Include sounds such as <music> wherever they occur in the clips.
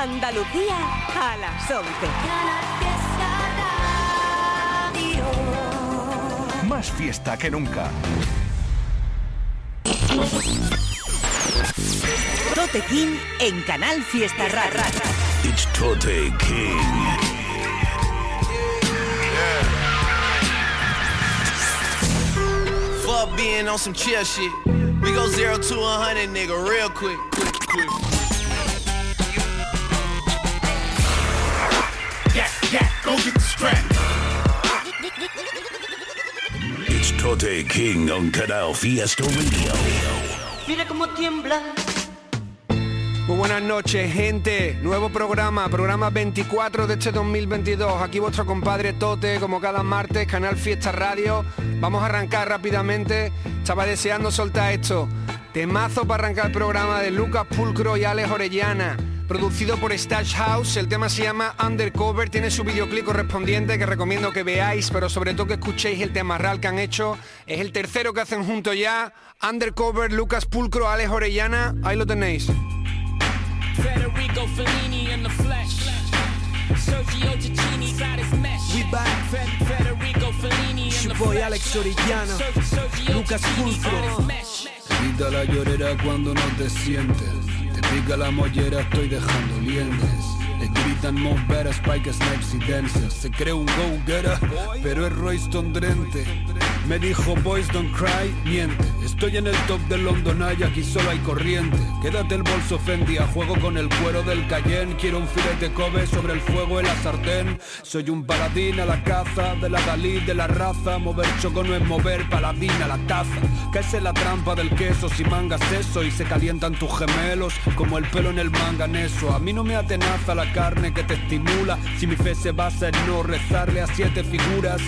Andalucía a las 11. Más fiesta que nunca. Tote King en Canal Fiesta Rara. It's Tote King. Fuck being on some chill shit. We go zero to a hundred, nigga, real quick. quick, quick. Tote King on Canal Fiesta Radio. Mira cómo tiembla. Muy buenas noches, gente. Nuevo programa, programa 24 de este 2022. Aquí vuestro compadre Tote, como cada martes, Canal Fiesta Radio. Vamos a arrancar rápidamente. Estaba deseando soltar esto. Temazo para arrancar el programa de Lucas Pulcro y Alex Orellana. Producido por Stash House, el tema se llama Undercover, tiene su videoclip correspondiente que recomiendo que veáis, pero sobre todo que escuchéis el tema real que han hecho. Es el tercero que hacen junto ya. Undercover, Lucas Pulcro, Alex Orellana, ahí lo tenéis. Federico Fellini in the flesh. Sergio Cicchini got his mesh. We back. Fe- Federico Fellini in Your the boy flesh. Alex Orellana. Ser- Sergio Lucas Cicchini Pulcro. got his mesh. Quita la llorera cuando no te sientes. Te pica la mollera, estoy dejando lientes. Le gritan more better, Spike Snipes y Dancer. Se cree un go-getter, pero es Royston Drente. Me dijo boys don't cry, miente. Estoy en el top del London Eye, aquí solo hay corriente. Quédate el bolso Fendi, a juego con el cuero del Cayenne. Quiero un filete Kobe sobre el fuego en la sartén. Soy un paladín a la caza, de la Dalí, de la raza. Mover choco no es mover, paladín a la taza. Caes en la trampa del queso si mangas eso y se calientan tus gemelos como el pelo en el manganeso. A mí no me atenaza la carne que te estimula. Si mi fe se basa en no rezarle a siete figuras.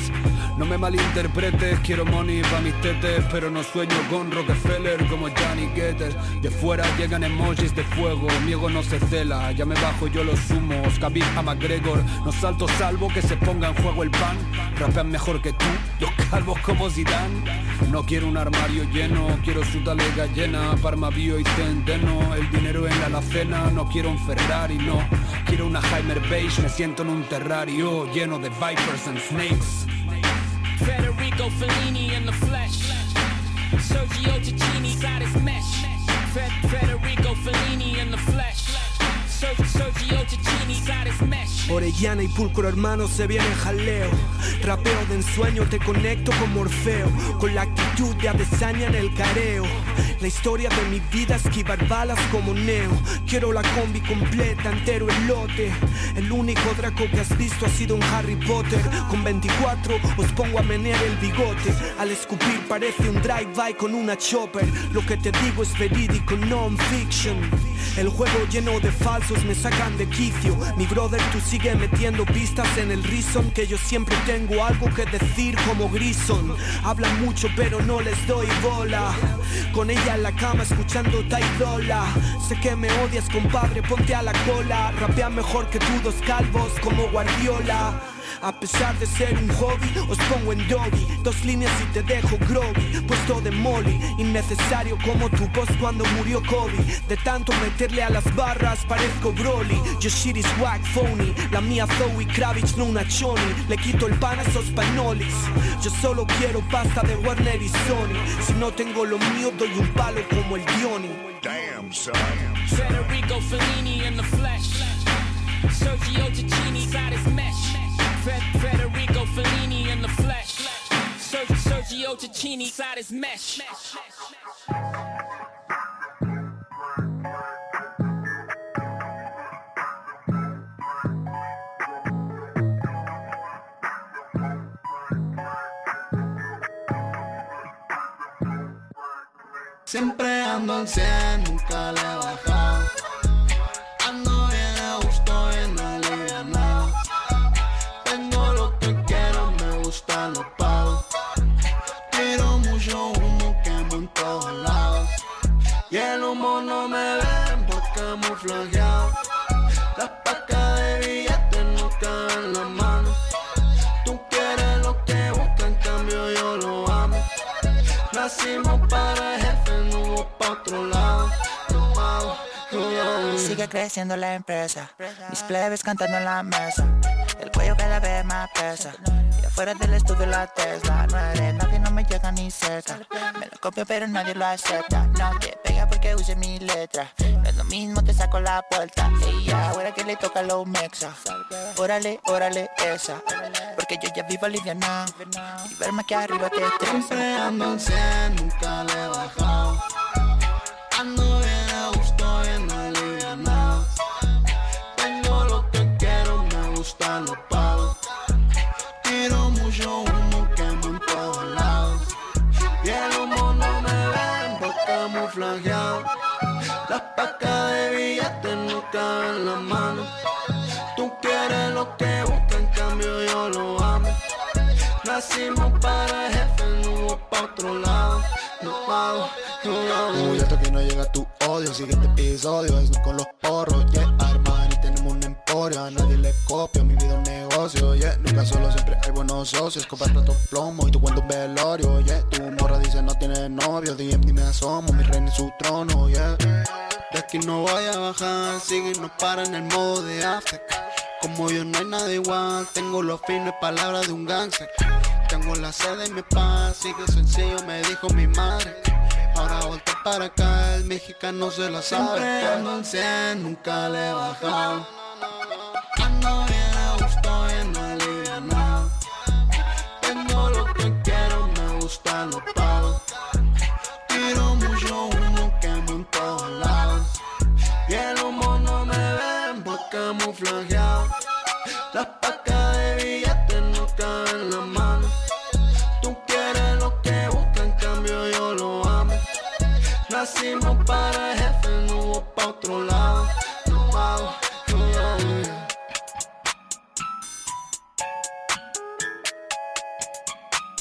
No me malinterpretes, quiero money pa' mis tetes, pero no sueño con Rockefeller como Johnny Getter. De fuera llegan emojis de fuego, mi ego no se cela, ya me bajo yo los humos, Khabib a McGregor, no salto salvo que se ponga en juego el pan. Rapean mejor que tú, los calvos como Zidane. No quiero un armario lleno, quiero su talega llena, Parma Bio y Centeno, el dinero en la alacena, no quiero un Ferrari, no. Quiero una Heimer Beige, me siento en un terrario lleno de vipers and snakes. Federico Fellini in the flesh. Sergio Cicchini got his mesh. Fe- Federico Fellini in the flesh. Orellana y Pulcro hermano se vienen jaleo. Rapeo de ensueño te conecto con Morfeo. Con la actitud de Adesanya en el careo. La historia de mi vida esquivar balas como Neo. Quiero la combi completa, entero el lote El único Draco que has visto ha sido un Harry Potter. Con 24 os pongo a menear el bigote. Al escupir parece un drive-by con una chopper. Lo que te digo es verídico, non-fiction. El juego lleno de falsos me sacan de quicio. Mi brother tú sigue metiendo pistas en el reason Que yo siempre tengo algo que decir como Grison. Hablan mucho pero no les doy bola. Con ella en la cama escuchando Taidola Sé que me odias compadre ponte a la cola. Rapea mejor que tú dos calvos como Guardiola a pesar de ser un hobby, os pongo en doggy. Dos líneas y te dejo groggy. Puesto de molly, innecesario como tu voz cuando murió Kobe. De tanto meterle a las barras parezco Broly. Your shit is whack, phony. La mía Zoe Kravitz, no una choni. Le quito el pan a esos panolis. Yo solo quiero pasta de Warner y Sony. Si no tengo lo mío, doy un palo como el Diony Damn, son. Federico Fellini in the flesh. Sergio got his. Fe- Federico Fellini in the flesh. Ser- Sergio Cicchini got his mesh. Siempre ando en 100, nunca le he bajado. Creciendo la empresa. Mis plebes cantando en la mesa. El cuello cada vez más pesa. Y afuera del estudio la Tesla. No eres nadie, no me llega ni cerca. Me lo copio, pero nadie lo acepta. No te pega porque use mi letra. No es lo mismo, te saco la puerta. Y ya, ahora que le toca lo mexa. Órale, órale, esa. Porque yo ya vivo aliviana. Y verme aquí arriba te Siempre ando en 100, nunca le he bajado. Ando bien a gusto, bien pago. Tiro mucho humo, quemo en todos lados. Y el humo no me ven por camuflajeado. Las pacas de billetes no caben en la mano. Tú quieres lo que busca, en cambio yo lo amo. Nacimos para jefe, no hubo pa' otro lado. No pago, no hago. Uy, hasta que no llega tu odio, siguiente episodio es con los porros, yeah, a nadie le copio, mi vida es un negocio, yeah, nunca solo, siempre hay buenos socios, copas platos plomo y tu cuento un velorio, yeah, tu morra dice no tiene novio, DM dime asomo, mi reina y su trono, yeah. De aquí no voy a bajar, sigue y no para en el modo de after. Como yo no hay nada igual, tengo los fines palabras de un gangster. Tengo la sede y mi paz, sigue sencillo, me dijo mi madre. Ahora voltea para acá, el mexicano se la sabe. Siempre ando en 100, nunca le he. Ando bien a gusto, bien alivianado. Tengo lo que quiero, me gusta lo pago. Tiro mucho humo, quemo en todos lados. Y el humo no me ven por camuflajeado. Las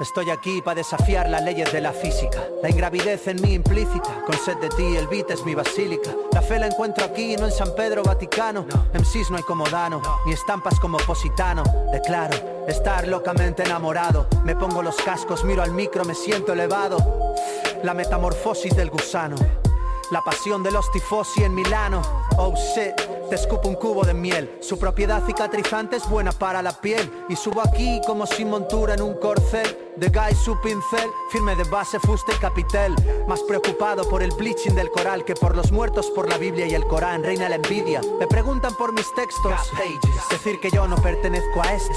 Estoy aquí para desafiar las leyes de la física. La ingravidez en mí implícita. Con sed de ti, el beat es mi basílica. La fe la encuentro aquí, no en San Pedro Vaticano. MCs no hay como Dano, ni estampas como Positano. Declaro estar locamente enamorado. Me pongo los cascos, miro al micro, me siento elevado. La metamorfosis del gusano. La pasión de los tifosi en Milano. Oh shit, te escupo un cubo de miel. Su propiedad cicatrizante es buena para la piel. Y subo aquí como sin montura en un corcel. De guy su pincel, firme de base, fuste y capitel. Más preocupado por el bleaching del coral que por los muertos por la Biblia y el Corán. Reina la envidia. Me preguntan por mis textos. Decir que yo no pertenezco a esto.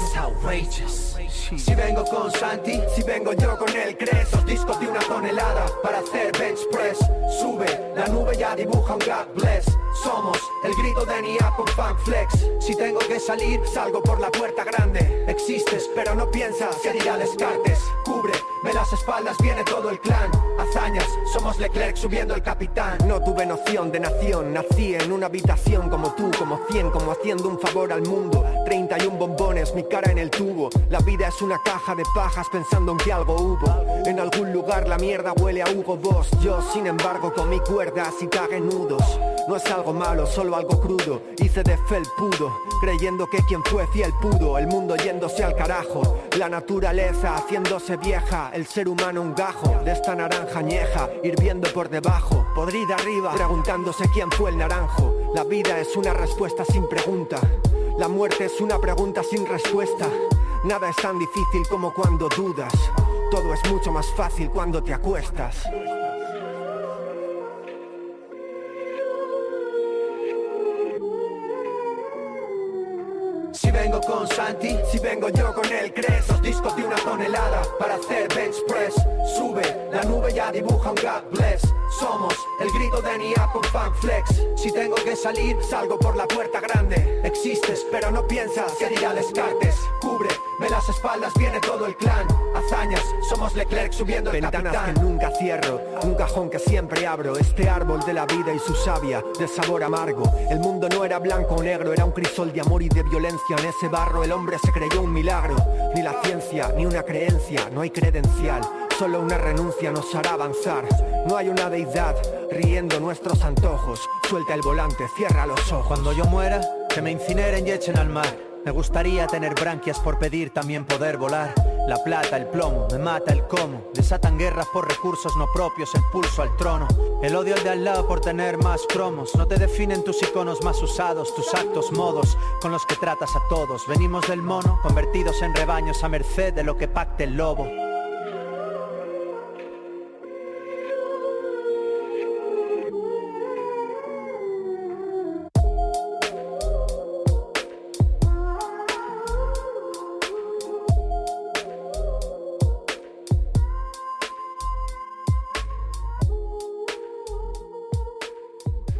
Si vengo con Santi, si vengo yo con el Cres Los discos de una tonelada para hacer bench press Sube, la nube ya dibuja un God bless Somos el grito de Nia con Funk Flex Si tengo que salir, salgo por la puerta grande. Existes, pero no piensas que dirá Descartes. Cubre, me las espaldas, viene todo el clan. Hazañas, somos Leclerc subiendo el capitán. No tuve noción de nación, nací en una habitación como tú, como 100, como haciendo un favor al mundo. 31 bombones, mi cara en el tubo. La vida es una caja de pajas pensando en que algo hubo. En algún lugar la mierda huele a Hugo Boss. Yo sin embargo con mi cuerdas y cague nudos No es algo malo, solo algo crudo Hice de felpudo, creyendo que quien fue fiel pudo El mundo yéndose al carajo La naturaleza haciéndose vieja El ser humano un gajo de esta naranja añeja Hirviendo por debajo, podrida arriba Preguntándose quién fue el naranjo La vida es una respuesta sin pregunta la muerte es una pregunta sin respuesta. Nada es tan difícil como cuando dudas. Todo es mucho más fácil cuando te acuestas. Si vengo con Santi, si vengo yo con el Cres Los discos de una tonelada para hacer bench press. Sube, la nube ya dibuja un God bless. Somos el grito de Nia con Funk Flex. Si tengo que salir, salgo por la puerta grande. Existes, pero no piensas que dirá Descartes Cubre, me las espaldas, viene todo el clan. Hazañas, somos Leclerc subiendo el Ventanas capitán. que nunca cierro, un cajón que siempre abro. Este árbol de la vida y su savia, de sabor amargo. El mundo no era blanco o negro, era un crisol de amor y de violencia. En ese barro el hombre se creyó un milagro. Ni la ciencia, ni una creencia, no hay credencial. Solo una renuncia nos hará avanzar. No hay una deidad riendo nuestros antojos. Suelta el volante, cierra los ojos. Cuando yo muera, que me incineren y echen al mar. Me gustaría tener branquias por pedir también poder volar. La plata, el plomo, me mata el cómo. Desatan guerras por recursos no propios, el pulso al trono. El odio al de al lado por tener más cromos. No te definen tus iconos más usados, tus actos, modos con los que tratas a todos. Venimos del mono, convertidos en rebaños a merced de lo que pacte el lobo.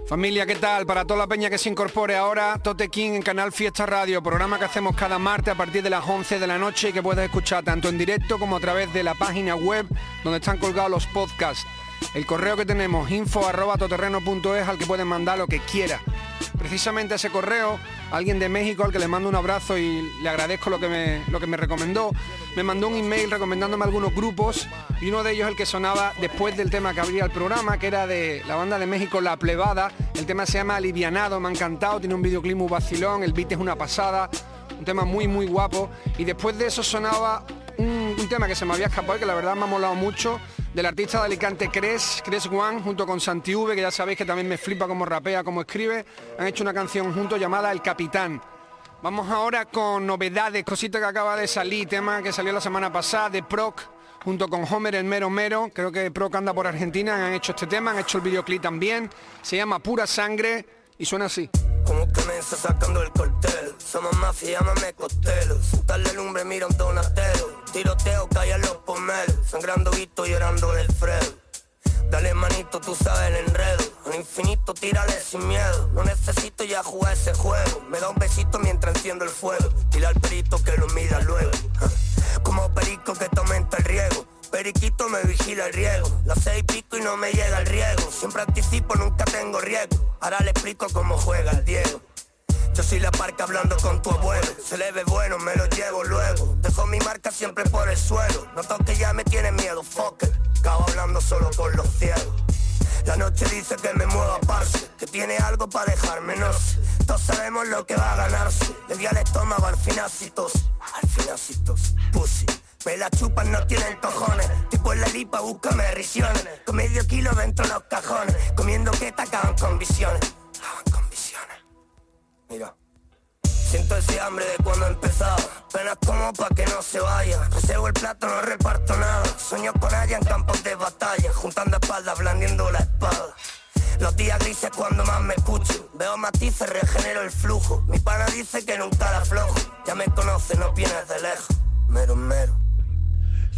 Familia, ¿qué tal? Para toda la peña que se incorpore ahora, Tote King en Canal Fiesta Radio, programa que hacemos cada martes a partir de las 11 de la noche y que puedes escuchar tanto en directo como a través de la página web donde están colgados los podcasts. El correo que tenemos, info arroba toterreno.es al que pueden mandar lo que quiera. Precisamente ese correo, alguien de México al que le mando un abrazo y le agradezco lo que me, lo que me recomendó, me mandó un email recomendándome algunos grupos y uno de ellos el que sonaba después del tema que abría el programa, que era de la banda de México La Plebada. El tema se llama Alivianado, me ha encantado, tiene un videoclip muy vacilón, el beat es una pasada, un tema muy muy guapo y después de eso sonaba un, un tema que se me había escapado y que la verdad me ha molado mucho del artista de Alicante Cres, Cres One, junto con Santi V, que ya sabéis que también me flipa como rapea, como escribe, han hecho una canción juntos llamada El Capitán. Vamos ahora con novedades, cositas que acaba de salir, tema que salió la semana pasada de Proc, junto con Homer el Mero Mero, creo que Proc anda por Argentina, han hecho este tema, han hecho el videoclip también, se llama Pura Sangre y suena así. Está sacando el cortel. Somos mafia, llámame costelo. Darle lumbre, mira un donatero Tiroteo, calla los pomelos. Sangrando visto, llorando el Fredo Dale manito, tú sabes el enredo. Al infinito, tírale sin miedo. No necesito ya jugar ese juego. Me da un besito mientras enciendo el fuego. Dile al perito que lo mida luego. <laughs> Como perico que te aumenta el riego. Periquito me vigila el riego. Las seis pico y no me llega el riego. Siempre anticipo, nunca tengo riesgo. Ahora le explico cómo juega el Diego yo soy la parca hablando con tu abuelo. Se le ve bueno, me lo llevo luego. Dejo mi marca siempre por el suelo. Noto que ya me tiene miedo, fuck it. Acabo hablando solo con los ciegos. La noche dice que me mueva parce Que tiene algo para dejarme, no sé. Todos sabemos lo que va a ganarse. Le di al estómago al financitos Al financitos, pussy me la chupan, no tienen cojones. Tipo en la lipa, búscame risiones. Con medio kilo dentro de los cajones Comiendo que te Acaban con visiones Mira. Siento ese hambre de cuando empezaba Penas como pa' que no se vaya. Reservo el plato, no reparto nada. Sueño con ella en campos de batalla. Juntando espaldas, blandiendo la espada. Los días grises cuando más me escucho. Veo matices, regenero el flujo. Mi pana dice que nunca la aflojo. Ya me conoce, no vienes de lejos. Mero, mero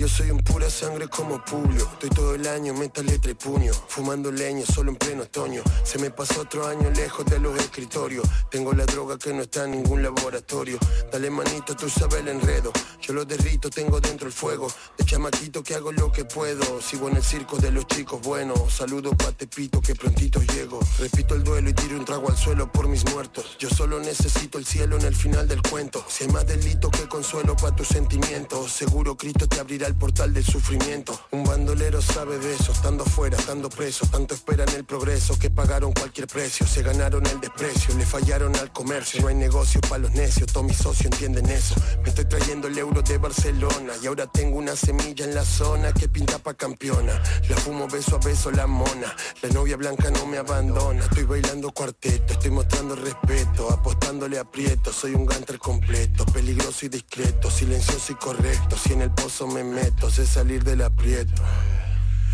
yo soy un pura sangre como Publio. Estoy todo el año, meta letra y puño Fumando leña solo en pleno otoño. Se me pasó otro año lejos de los escritorios. Tengo la droga que no está en ningún laboratorio. Dale manito, tú sabes el enredo. Yo lo derrito, tengo dentro el fuego. De chamaquito que hago lo que puedo. Sigo en el circo de los chicos buenos. Saludo pa' Tepito que prontito llego. Repito el duelo y tiro un trago al suelo por mis muertos. Yo solo necesito el cielo en el final del cuento. Si hay más delito que consuelo pa' tus sentimientos Seguro Cristo te abrirá el portal del sufrimiento. Un bandolero sabe de eso, estando fuera, estando preso. Tanto esperan el progreso que pagaron cualquier precio. Se ganaron el desprecio, le fallaron al comercio. No hay negocio para los necios, todos mis socios entienden eso. Me estoy trayendo el euro de Barcelona y ahora tengo una semilla en la zona que pinta pa' campeona. La fumo beso a beso la mona. La novia blanca no me abandona. Estoy bailando cuarteto, estoy mostrando respeto, apostándole aprieto. Soy un ganter completo, peligroso y discreto, silencioso y correcto. Si en el pozo me meto sé salir del aprieto.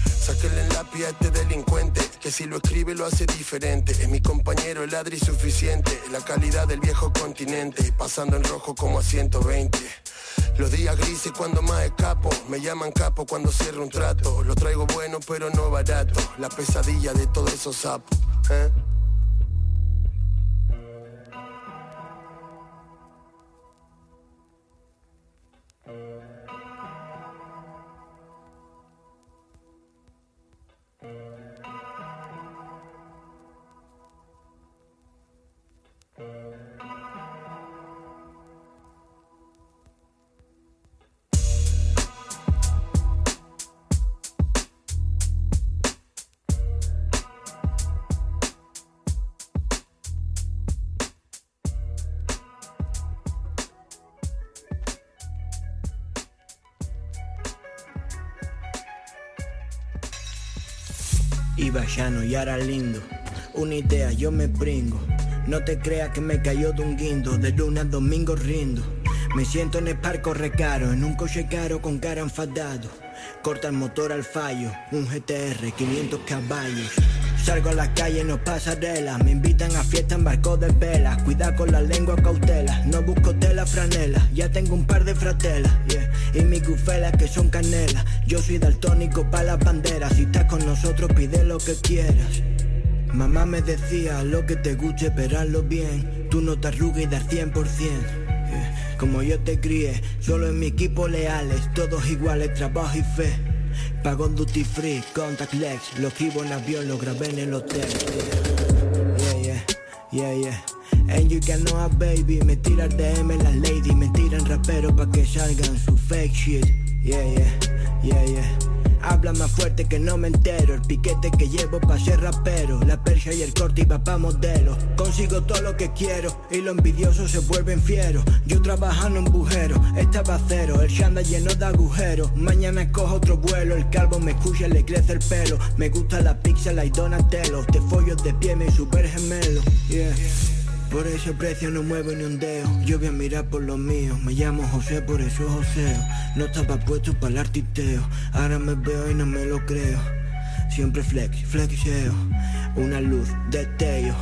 Sáquenle el lápiz a este delincuente, que si lo escribe lo hace diferente. Es mi compañero, el ladri suficiente, la calidad del viejo continente, pasando en rojo como a 120. Los días grises cuando más escapo, me llaman capo cuando cierro un trato. Lo traigo bueno pero no barato, la pesadilla de todos esos sapos. ¿eh? Iba llano y ahora lindo. Una idea, yo me pringo. No te creas que me cayó de un guindo. De lunes a domingo rindo. Me siento en el parco recaro, en un coche caro con cara enfadado. Corta el motor al fallo, un GTR, 500 caballos. Salgo a la calle, no pasarela. Me invitan a fiesta en barco de vela. Cuida con la lengua cautela. No busco tela franela. Ya tengo un par de fratelas. Y mis gufelas que son canela. Yo soy daltónico para las banderas. Si estás con nosotros, pide lo que quieras. Mamá me decía, lo que te guste, esperarlo bien. Tú no te arrugues y dar 100%. Yeah. Como yo te crié, solo en mi equipo leales. Todos iguales, trabajo y fe. Pago en duty free, contact legs. Lo escribo en avión, lo grabé en el hotel. Yeah, yeah, yeah, yeah. And you can know a baby. Me tiran DM las lady. Me tiran rapero pa' que salgan su fake shit. Yeah, yeah, yeah, yeah. Habla más fuerte que no me entero. El piquete que llevo pa' ser rapero. La persia y el corte iba pa' modelo. Consigo todo lo que quiero y los envidiosos se vuelven fieros. Yo trabajando en bujero, estaba cero. El shanda lleno de agujeros. Mañana cojo otro vuelo. El calvo me escucha, le crece el pelo. Me gusta la pizza, la y Donatello. Te follo de pie, mi super gemelo. Yeah. Por ese precio no muevo ni un dedo. Yo voy a mirar por lo mío. Me llamo José, por eso José. No estaba puesto para el artisteo. Ahora me veo y no me lo creo. Siempre flex, flexeo. Una luz, destello.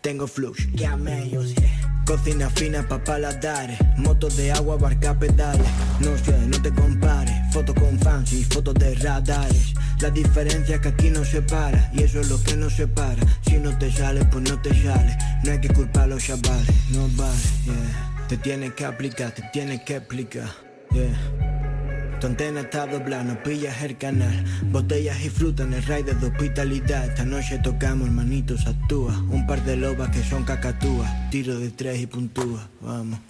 Tengo flux, llamellos, yeah. Cocina fina pa' paladares. Motos de agua, barca pedales. No sé, no te compares. Fotos con fans y fotos de radares. La diferencia es que aquí no se para. Y eso es lo que nos separa. Si no te sale, pues no te sale. No hay que culpar a los chavales. No vale, yeah. Te tienes que aplicar, te tienes que explicar. Yeah. Tu antena está doblada, no pillas el canal. Botellas y fruta en el raid de hospitalidad. Esta noche tocamos, hermanitos, actúa. Un par de lobas que son cacatúas. Tiro de tres y puntúa, vamos.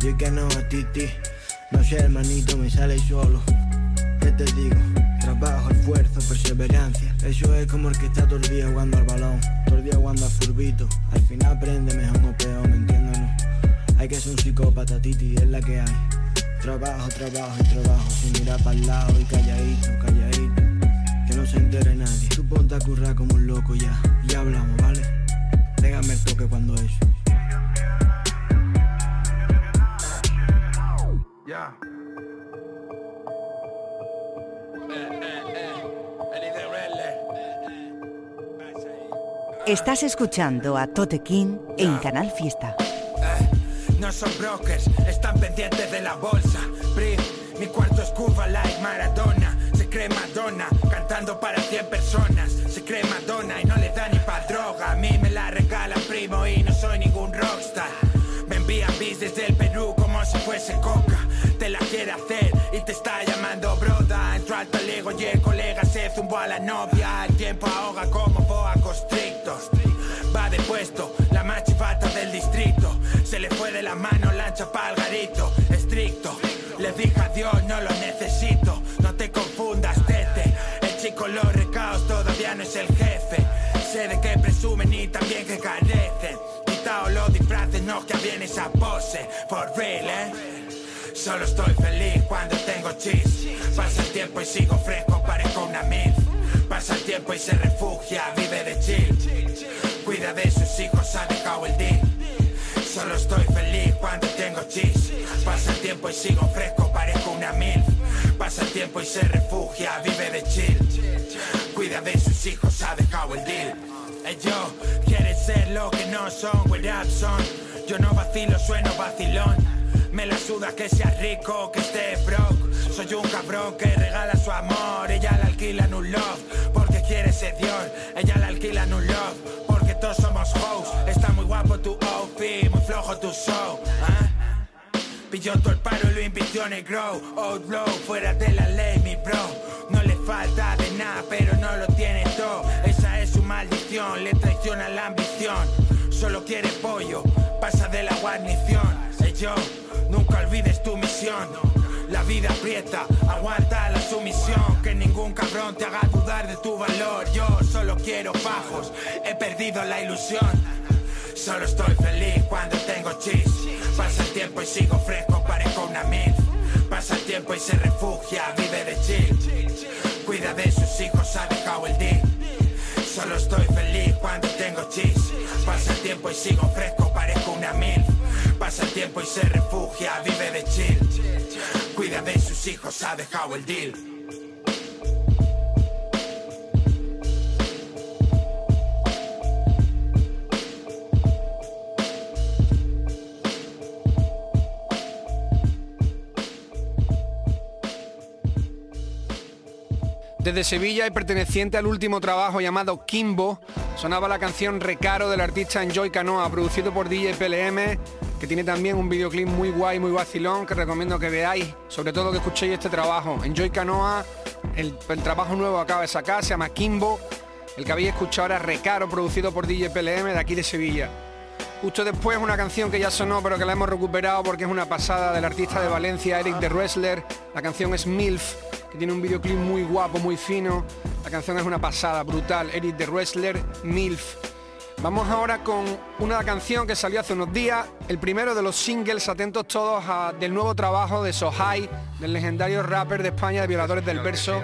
Yo que no a ti, ti. No sé, hermanito, me sale solo. ¿Qué te digo? Trabajo, esfuerzo, perseverancia. Eso es como el que está todo el día jugando al balón. Todo el día jugando al furbito. Al final aprende mejor o peor, ¿me entiendes? Hay que ser un psicópata, titi, es la que hay. Trabajo, trabajo y trabajo, sin mirar para el lado y calladito, calladito. Que no se entere nadie. Tú ponte a currar como un loco ya. Ya hablamos, ¿vale? Déjame el toque cuando eso. Estás escuchando a Tote King en Canal Fiesta. No son brokers, están pendientes de la bolsa. Prim, mi cuarto es Cuba like Maradona. Se cree Madonna, cantando para 100 personas. Se cree Madonna y no le da ni pa' droga. A mí me la regalan primo y no soy ningún rockstar. Me envían bis desde el Perú como si fuese coca. Te la quiere hacer y te está llamando broda. Entro al talego y el zumbó a la novia. El tiempo ahoga como boa constrictos. Va de puesto, la machifata del distrito. Se le fue de la mano, lancha pa'l garito. Estricto, le dije adiós, no lo necesito. No te confundas, tete. El chico los recaos todavía no es el jefe. Sé de qué presumen y también que carecen. Quitao los disfraces, no que viene esa pose. For real, eh. Solo estoy feliz cuando tengo chis. Pasa el tiempo y sigo fresco, parezco una mil. Pasa el tiempo y se refugia, vive de chill. Cuida de sus hijos, ha dejado el deal. Solo estoy feliz cuando tengo chis. Pasa el tiempo y sigo fresco, parezco una mil. Pasa el tiempo y se refugia, vive de chill. Cuida de sus hijos, ha dejado el deal. Ellos quieren ser lo que no son, what up. Yo no vacilo, sueno vacilón. Me la suda que sea rico, que esté broke. Soy un cabrón que regala su amor. Ella la alquila en un love, porque quiere sedior. Ella la alquila en un love, porque todos somos hoes. Está muy guapo tu outfit, muy flojo tu show. ¿ah? Pilló todo el paro y lo invirtió en el grow. Outlaw, fuera de la ley, mi bro. No le falta de nada, pero no lo tiene todo. Esa es su maldición, le traiciona la ambición. Solo quiere pollo, pasa de la guarnición. Ey, yo, la vida aprieta, aguanta la sumisión, que ningún cabrón te haga dudar de tu valor. Yo solo quiero fajos, he perdido la ilusión. Solo estoy feliz cuando tengo chis. Pasa el tiempo y sigo fresco, parezco una mil. Pasa el tiempo y se refugia, vive de chill. Cuida de sus hijos, ha dejado el día. Solo estoy feliz cuando tengo chis. Pasa el tiempo y sigo fresco, parezco una mil. Pasa el tiempo y se refugia, vive de chill. Cuida de sus hijos, ha dejado el deal. Desde Sevilla y perteneciente al último trabajo llamado Kimbo, sonaba la canción Recaro del artista Enjoy Canoa, producido por DJ PLM, que tiene también un videoclip muy guay, muy vacilón, que recomiendo que veáis, sobre todo que escuchéis este trabajo. Enjoy Canoa, el, trabajo nuevo acaba de sacar, se llama Kimbo, el que habéis escuchado ahora Recaro, producido por DJ PLM de aquí de Sevilla. Justo después una canción que ya sonó pero que la hemos recuperado porque es una pasada del artista de Valencia, Eric de Wrestler. La canción es MILF, que tiene un videoclip muy guapo, muy fino. La canción es una pasada, brutal. Eric de Wrestler, MILF. Vamos ahora con una canción que salió hace unos días, el primero de los singles, atentos todos a- del nuevo trabajo de Sohai, del legendario rapper de España de Violadores del Verso,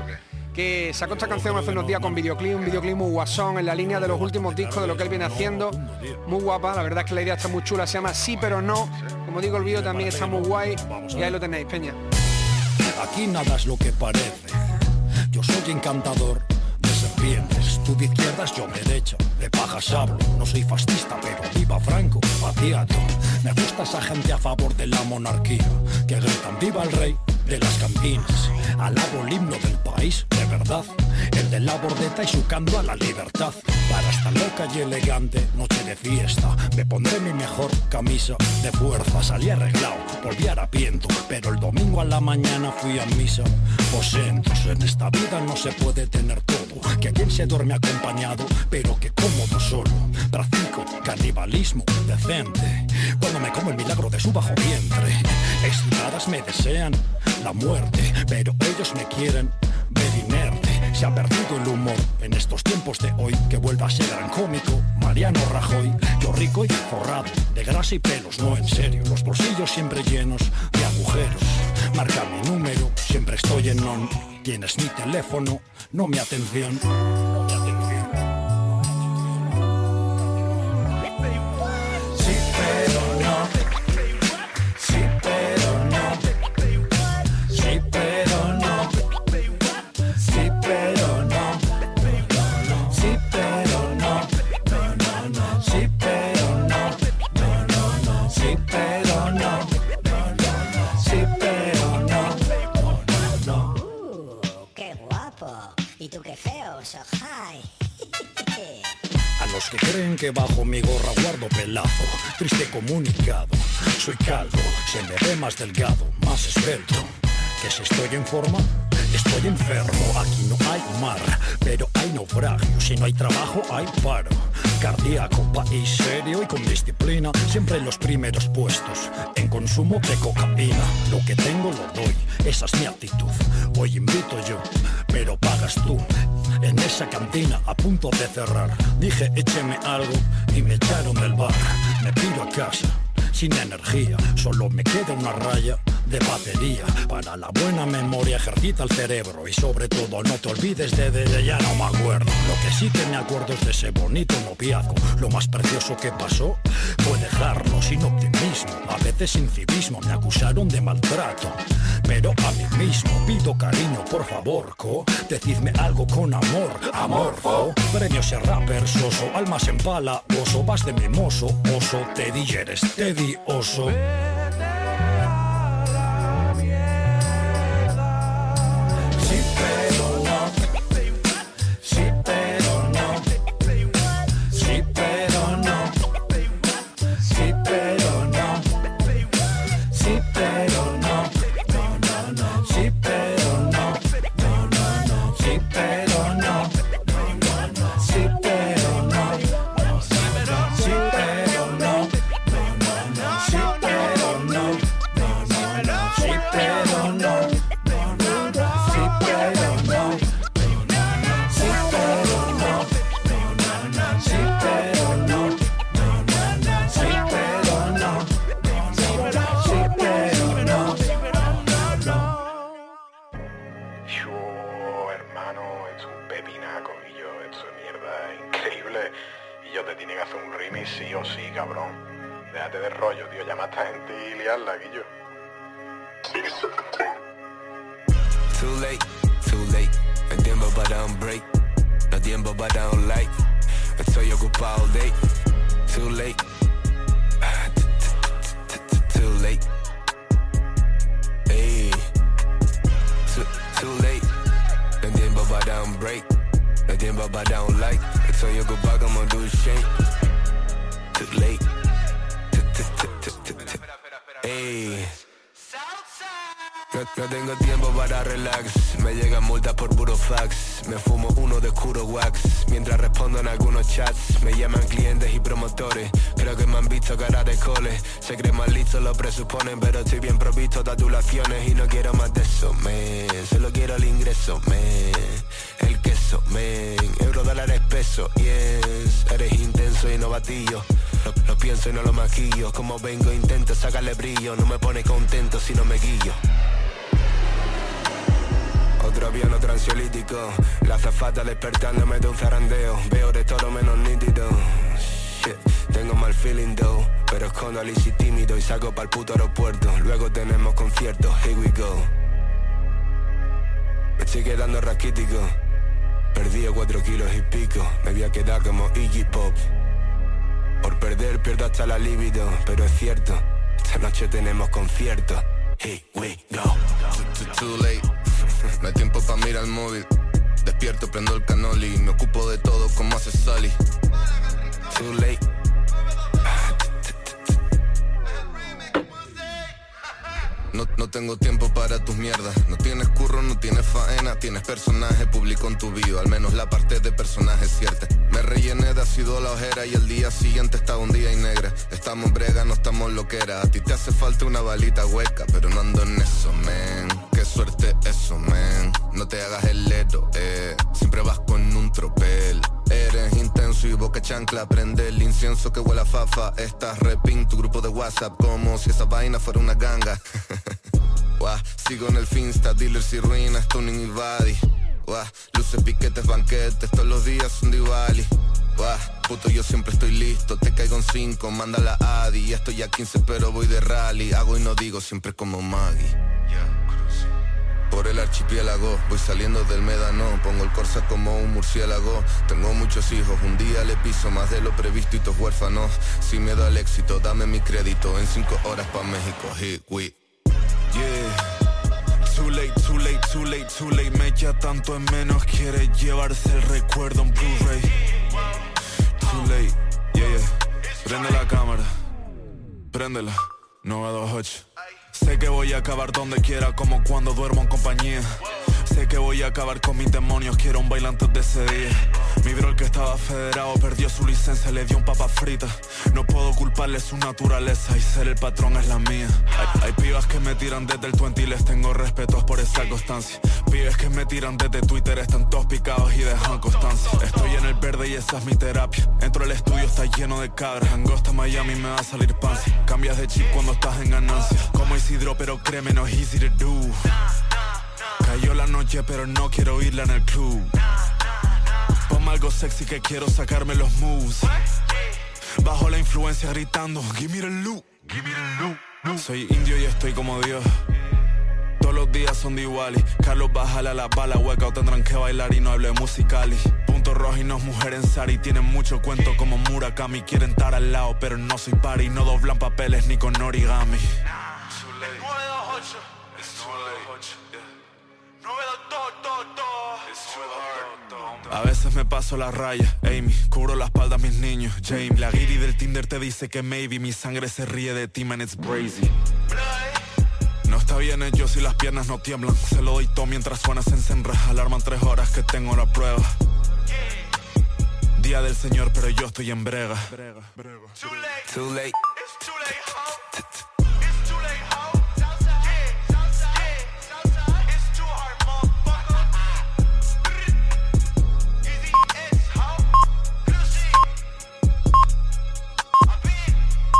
que sacó esta canción hace unos días con videoclip, un videoclip muy guasón, en la línea de los últimos discos de lo que él viene haciendo, muy guapa, la verdad es que la idea está muy chula, se llama Sí pero no, como digo el vídeo también está muy guay, y ahí lo tenéis, Peña. Aquí nada es lo que parece. Yo soy encantador de serpientes. Tú de izquierdas, yo derecha. De pajas hablo. No soy fascista, pero viva Franco, vaciado. Me gusta esa gente a favor de la monarquía. Que gritan viva el rey de las cantinas. Alabo el himno del país, de verdad. De la bordeta y sucando a la libertad. Para esta loca y elegante noche de fiesta. Me pondré mi mejor camisa de fuerza. Salí arreglado, volví harapiento. Pero el domingo a la mañana fui a misa. Posentos, en esta vida no se puede tener todo. Que bien se duerme acompañado, pero que cómodo solo. Practico canibalismo decente. Cuando me como el milagro de su bajo vientre. Excitadas me desean la muerte, pero ellos me quieren ver inerte. Se ha perdido el humor en estos tiempos de hoy que vuelva a ser gran cómico. Mariano Rajoy, yo rico y forrado de grasa y pelos, no en serio. Los bolsillos siempre llenos de agujeros. Marca mi número, siempre estoy en on. Tienes mi teléfono, no mi atención. Sí, ¿Y tú qué feo, Sohai? A los que creen que bajo mi gorra guardo pelazo, triste comunicado. Soy calvo, se me ve más delgado, más esbelto. Que si estoy en forma, estoy enfermo. Aquí no hay mar, pero hay naufragio. Si no hay trabajo, hay paro. Cardíaco, país serio y con disciplina, siempre en los primeros puestos. En consumo de cocaína, lo que tengo lo doy, esa es mi actitud. Hoy invito yo, pero pagas tú. En esa cantina a punto de cerrar, dije écheme algo y me echaron del bar. Me pido a casa sin energía, solo me queda una raya de batería. Para la buena memoria ejercita el cerebro y sobre todo no te olvides de, de, ya no me acuerdo. Lo que sí que me acuerdo es de ese bonito noviazgo. Lo más precioso que pasó fue dejarlo sin optimismo, a veces sin civismo. Me acusaron de maltrato, pero a mí mismo pido cariño, por favor, co. Decidme algo con amor, amor, co. Premios y rapper, soso, almas en pala, oso, vas de mimoso, oso, Teddy eres Teddy oso. Intento sacarle brillo No me pone contento si no me guillo. Otro avión, otro ansiolítico La zafata despertándome de un zarandeo. Veo de todo menos nítido. Shit, tengo mal feeling though Pero escondo al easy tímido y salgo para el puto aeropuerto. Luego tenemos conciertos, here we go. Me estoy quedando raquítico. Perdí cuatro kilos y pico Me voy a quedar como Iggy Pop Por perder pierdo hasta la libido Pero es cierto, esta noche tenemos concierto Here we go Too, too late no hay tiempo para mirar el móvil. Despierto, prendo el canoli. Me ocupo de todo como hace Sally. Too late. No, no tengo tiempo para tus mierdas. No tienes curro, no tienes faena. Tienes personaje público en tu bio. Al menos la parte de personaje es cierta. Me rellené de ácido la ojera y el día siguiente estaba un día y negra. Estamos brega, no estamos loquera. A ti te hace falta una balita hueca, pero no ando en eso, man. Qué suerte eso, man. No te hagas el leto, eh. Siempre vas con un tropel. Eres intenso y boca chancla. Prende el incienso que huele a fafa. Estás repin tu grupo de WhatsApp como si esa vaina fuera una ganga. <laughs> Sigo en el Finsta, dealers y ruinas, tuning y body. Wah, luces, piquetes, banquetes, todos los días son Diwali. Wah, puto, yo siempre estoy listo, te caigo en 5, manda la Adi. Ya estoy a 15, pero voy de rally. Hago y no digo, siempre como Maggie. Por el archipiélago, voy saliendo del médano Pongo el corsa como un murciélago. Tengo muchos hijos, un día le piso más de lo previsto y todos huérfanos Sin miedo al éxito, dame mi crédito En cinco horas pa' México, here we Yeah. Too late, too late, too late, too late. Me echa tanto en menos, quiere llevarse el recuerdo en Blu-ray. Too late, yeah, yeah. Prende la cámara Préndela, 928 Sé que voy a acabar donde quiera como cuando duermo en compañía. Sé que voy a acabar con mis demonios, quiero un bailante de ese día Mi bro el que estaba federado perdió su licencia, le dio un papa frita. No puedo culparle su naturaleza y ser el patrón es la mía. Hay, pibas que me tiran desde el 20 y les tengo respetos por esa constancia. Pibes que me tiran desde Twitter están todos picados y dejan constancia. Estoy en el verde y esa es mi terapia. Entro al estudio está lleno de cabras. Angosta Miami me va a salir panza Cambias de chip cuando estás en ganancia. Como Isidro pero créeme no es easy to do. Cayó la noche pero no quiero irla en el club Algo sexy que quiero sacarme los moves. Bajo la influencia gritando Give me the loot Soy indio y estoy como Dios. Todos los días son de igual Carlos bájale a la bala hueca o tendrán que bailar y no hable musicali. Punto rojo y no es mujer en Sari. Tienen mucho cuento como Murakami. Quieren estar al lado pero no soy pari. No doblan papeles ni con origami A veces me paso la raya, Amy, cubro la espalda a mis niños, Jamie. La guiri del Tinder te dice que maybe mi sangre se ríe de ti, man, it's crazy. No está bien hecho si las piernas no tiemblan. Se lo doy todo mientras suena senra. Alarman tres horas que tengo la prueba. Día del Señor, pero yo estoy en brega. Too late.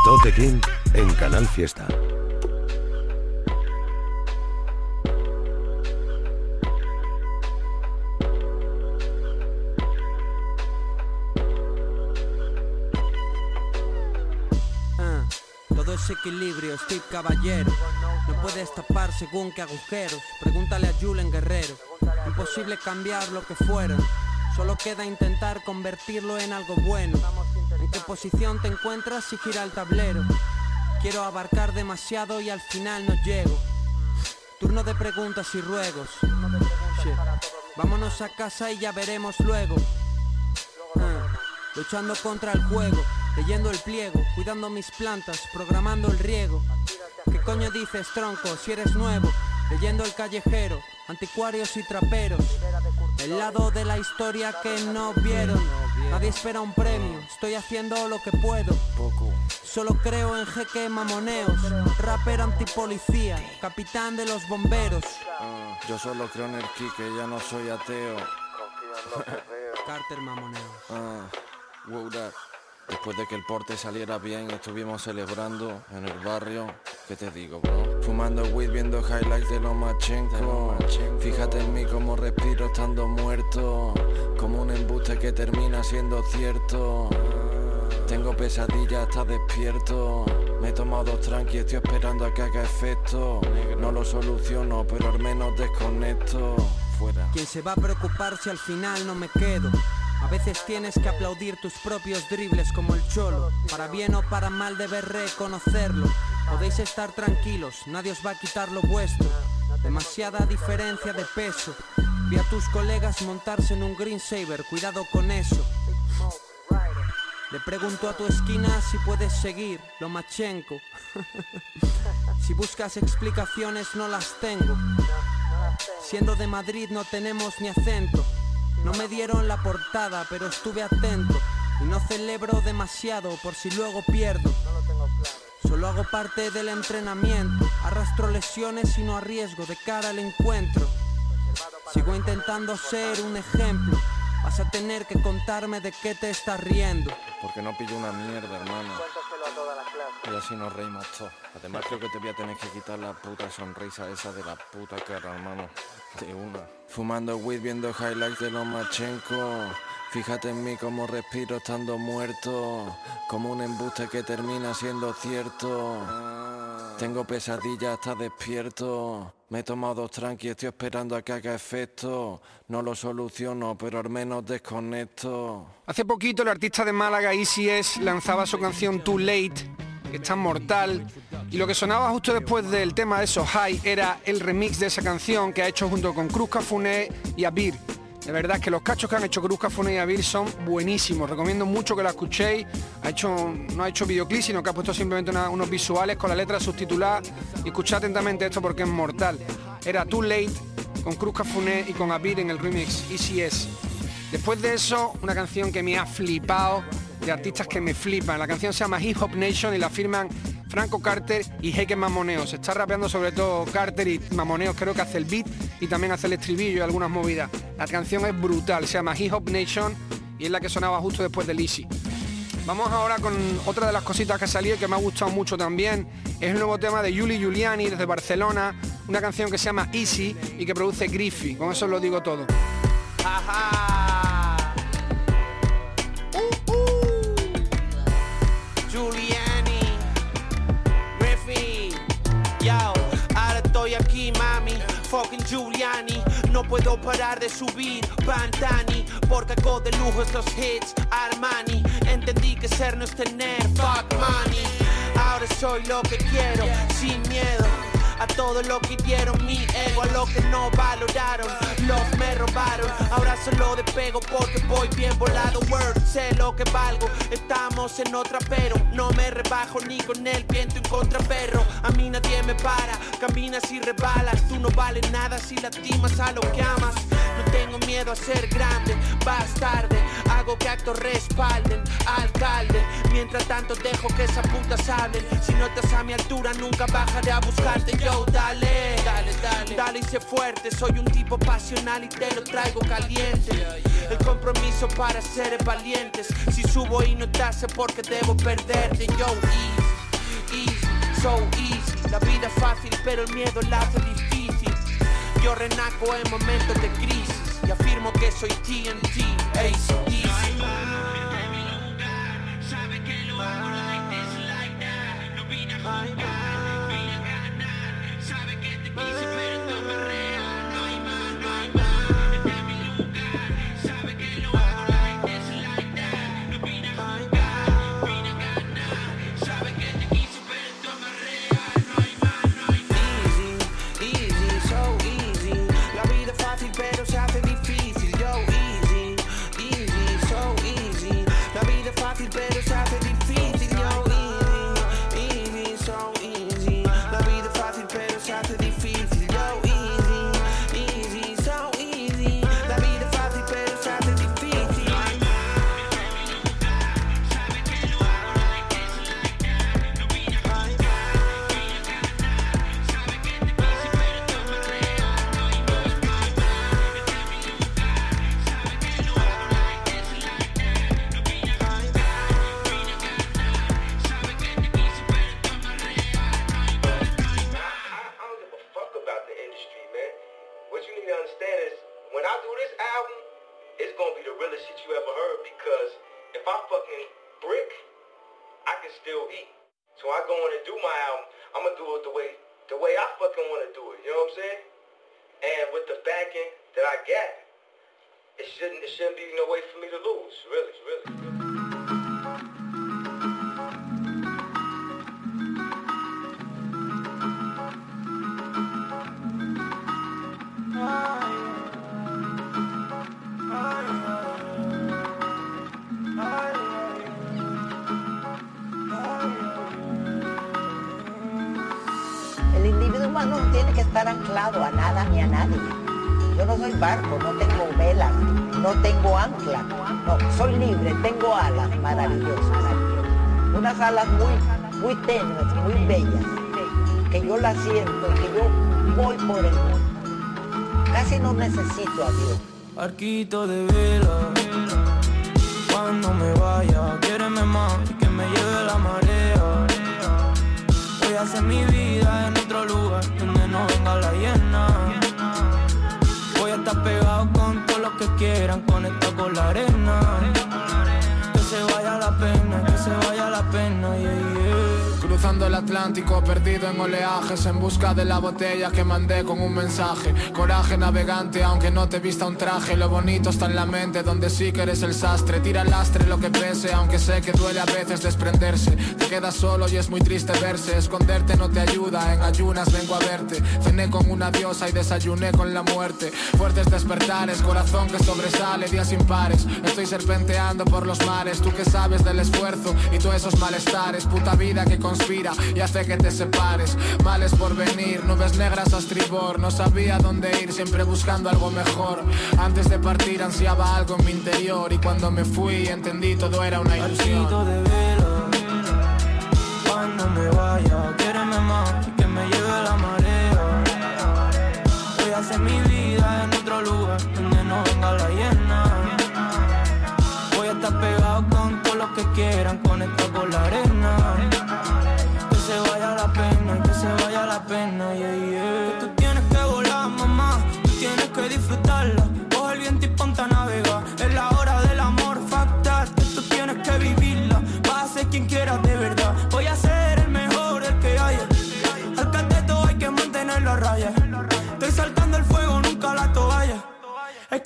Tote King en Canal Fiesta. los equilibrios, Steve Caballero. No puedes tapar según qué agujeros. Pregúntale a Julen Guerrero. Imposible cambiar lo que fueron. Solo queda intentar convertirlo en algo bueno. ¿En qué posición te encuentras si gira el tablero? Quiero abarcar demasiado y al final no llego. Turno de preguntas y ruegos. Vámonos a casa y ya veremos luego. Ah, luchando contra el juego, leyendo el pliego, cuidando mis plantas, programando el riego. ¿Qué coño dices, tronco, si eres nuevo? Leyendo el callejero, anticuarios y traperos. El lado de la historia que no vieron. Nadie espera un premio, estoy haciendo lo que puedo. Solo creo en jeque mamoneos, rapper antipolicía, capitán de los bomberos. Ah, yo solo creo en el Kike, ya no soy ateo. Carter mamoneo. Ah, wow, that. Después de que el porte saliera bien, estuvimos celebrando en el barrio. ¿Qué te digo, bro? Fumando weed, viendo highlights de Lomachenko. Fíjate en mí como respiro estando muerto. Como un embuste que termina siendo cierto. Tengo pesadillas hasta despierto. Me he tomado dos tranqui, estoy esperando a que haga efecto. No lo soluciono, pero al menos desconecto. Fuera. Quien se va a preocupar si al final no me quedo? A veces tienes que aplaudir tus propios dribles como el cholo. Para bien o para mal debes reconocerlo. Podéis estar tranquilos, nadie os va a quitar lo vuestro. Demasiada diferencia de peso. Vi a tus colegas montarse en un Green Saber, cuidado con eso. Le pregunto a tu esquina si puedes seguir, lo machenco. <laughs> si buscas explicaciones no las tengo. Siendo de Madrid no tenemos ni acento. No me dieron la portada, pero estuve atento. Y no celebro demasiado por si luego pierdo. Solo hago parte del entrenamiento. Arrastro lesiones y no arriesgo de cara al encuentro. Sigo intentando ser un ejemplo. Vas a tener que contarme de qué te estás riendo. Porque no pillo una mierda, hermano. Y así nos reímos todos. Además creo que te voy a tener que quitar la puta sonrisa esa de la puta cara, hermano. Fumando weed viendo highlights de Lomachenko. Fíjate en mí como respiro estando muerto. Como un embuste que termina siendo cierto. Tengo pesadillas hasta despierto. Me he tomado dos tranqui, estoy esperando a que haga efecto. No lo soluciono, pero al menos desconecto. Hace poquito el artista de Málaga, Easy lanzaba su canción Too Late, está mortal. Y lo que sonaba justo después del tema de esos high era el remix de esa canción que ha hecho junto con Cruz Cafuné y Abir. De verdad que los cachos que han hecho Cruz Cafuné y Abir son buenísimos. Recomiendo mucho que la escuchéis. Ha hecho, no ha hecho videoclip, sino que ha puesto simplemente una- unos visuales con la letra subtitulada. Y escuchad atentamente esto porque es mortal. Era Too Late con Cruz Cafuné y con Abir en el remix ECS. Después de eso, una canción que me ha flipado, de artistas que me flipan. La canción se llama Hip Hop Nation y la firman Franco Carter y Heike Mamoneo. Se está rapeando sobre todo Carter y Mamoneo, creo que hace el beat y también hace el estribillo y algunas movidas. La canción es brutal, se llama Hip Hop Nation y es la que sonaba justo después del Easy. Vamos ahora con otra de las cositas que ha salido y que me ha gustado mucho también. Es el nuevo tema de Yuli Giuliani desde Barcelona, una canción que se llama Easy y que produce Griffy. Con eso lo digo todo. Giuliani, puedo parar de subir, Pantani, porque hago de lujo estos hits, Armani, entendí que ser no es tener, fuck money, ahora soy lo que quiero, sin miedo. A todo lo que dieron mi ego, a lo que no valoraron, los me robaron. Ahora solo despego porque voy bien volado. Word, sé lo que valgo. Estamos en otra, pero no me rebajo ni con el viento en contra, perro. A mí nadie me para, caminas y rebalas. Tú no vales nada si lastimas a lo que amas. No tengo miedo a ser grande, vas tarde. Hago que actos respalden, alcalde. Mientras tanto dejo que esas putas hablen. Si no estás a mi altura, nunca bajaré a buscarte. Yo, dale, dale, dale, dale y sé fuerte. Soy un tipo pasional y te lo traigo caliente. El compromiso para seres valientes. Si subo y no te hace porque debo perderte. Yo, easy, easy, so easy. La vida es fácil, pero el miedo la hace difícil. Yo renaco en momentos de crisis y afirmo que soy TNT, Easy man. ACDC. a Unas alas muy, muy tenues, muy bellas, que yo las siento y que yo voy por el mundo. Casi no necesito a Dios. Arquito de vela, cuando me vaya, quiéreme más que me lleve la marea. Voy a hacer mi vida en otro lugar no venga la llena. Voy a estar pegado con todos los que quieran conectar con la arena. Cruzando el Atlántico, perdido en oleajes, en busca de la botella que mandé con un mensaje. Coraje navegante, aunque no te vista un traje. Lo bonito está en la mente, donde sí que eres el sastre. Tira el lastre lo que pese, aunque sé que duele a veces desprenderse. Te quedas solo y es muy triste verse. Esconderte no te ayuda, en ayunas vengo a verte. Cené con una diosa y desayuné con la muerte. Fuertes despertares, corazón que sobresale, días impares. Estoy serpenteando por los mares, tú que sabes del esfuerzo y tú esos malestares. Puta vida que conspira y hace que te separes. Males por venir, nubes negras a estribor. No sabía dónde ir, siempre buscando algo mejor. Antes de partir ansiaba algo en mi interior y cuando me fui entendí todo era una ilusión. de velo, cuando me vaya, quiereme más que me lleve la marea. Voy a hacer mi vida en otro lugar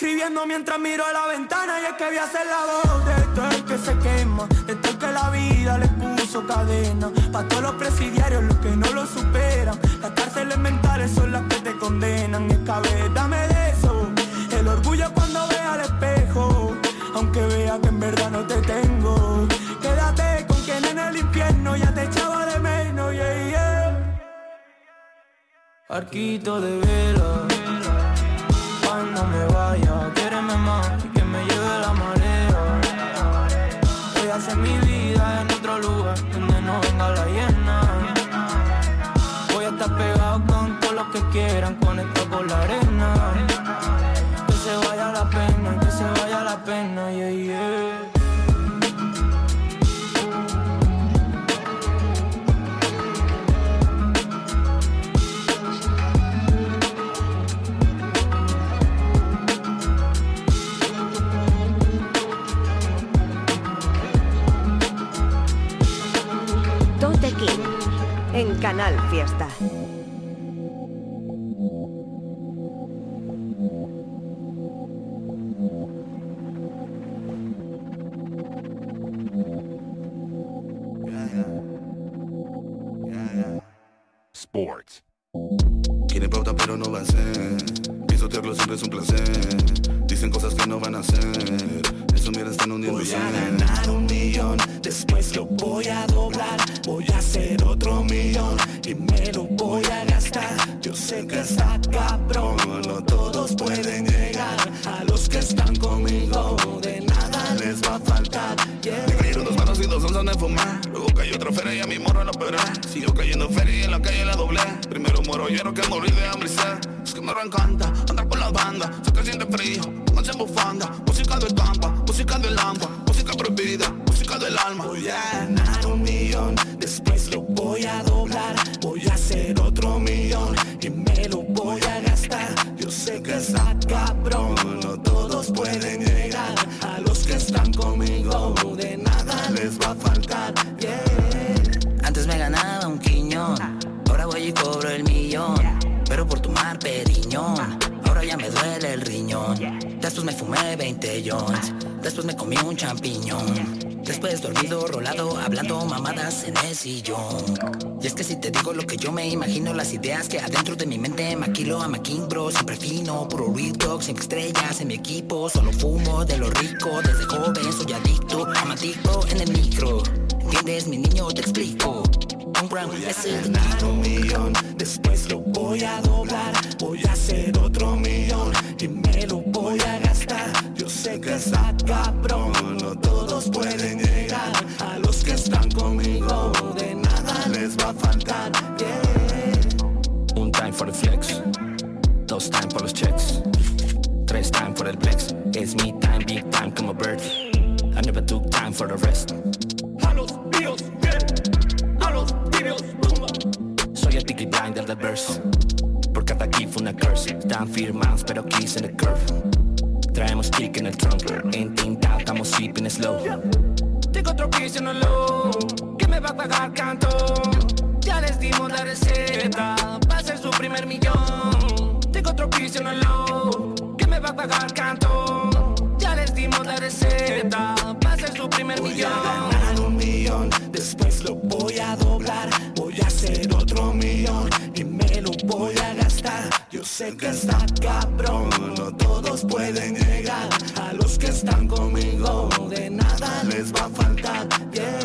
Escribiendo mientras miro a la ventana y es que voy a hacer la voz de todo el que se quema, de todo que la vida le puso cadena. Pa' todos los presidiarios, los que no lo superan. Las cárceles mentales son las que te condenan. Escabe, dame de eso. El orgullo cuando vea al espejo. Aunque vea que en verdad no te tengo. Quédate con quien en el infierno ya te echaba de menos, yeah, yeah. Arquito de vela quieran conectar por la arena. Que se vaya la pena, que se vaya la pena, yeah, yeah. en Canal Fiesta. Es un placer. Dicen cosas que no van a hacer Eso mira están hundiendo Voy a ganar un millón Después lo voy a doblar. Voy a hacer otro millón Y me lo voy a gastar. Yo sé que está cabrón No todos pueden llegar. A los que están conmigo De nada les va a faltar. Yeah. Me cayeron dos manos y dos onzas de fumar Luego cayó otra feria y a mi morro la pera Siguió cayendo feria y en la calle la doblé. Primero muero lleno que morir de hambre Es que me encanta bufanda Música de campa, música de lampa Música prohibida, música del alma. Voy a ganar un millón Después lo voy a doblar Voy a hacer otro millón Y me lo voy a gastar. Yo sé que está me fumé 20 joints, después me comí un champiñón. Después dormido, rolado, hablando mamadas en el sillón. Y es que si te digo lo que yo me imagino, las ideas que adentro de mi mente maquilo a King Bro, siempre fino, puro real talk, sin estrellas en mi equipo, solo fumo de lo rico, desde joven soy adicto, amadicto en el micro. ¿Entiendes, mi niño? Te explico. Un brown es el ganar un millón, después lo voy a doblar, voy a hacer otro millón y me lo voy a gastar. Yo sé que está cabrón, no todos pueden llegar a los que están conmigo, de nada les va a faltar. Yeah. Un time for the flex, dos time for los checks, tres time for el flex. It's me time, big time como bird. I never took time for the rest. A los tíos, bien, a los tíos, rumba. Soy el picky blinder del verse. Por cada aquí fue una curse. Están firmados, pero keys en the curve. Traemos kick en el trunk. Intintado, estamos sipping slow. Tengo otro piso en el low, que me va a pagar canto. Ya les dimos la receta, va a ser su primer millón. Tengo otro piso en el low, que me va a pagar canto. Ya les dimos la receta, va a ser su primer millón, sé que está cabrón, todos pueden llegar. A los que están conmigo, de nada les va a faltar. Yeah.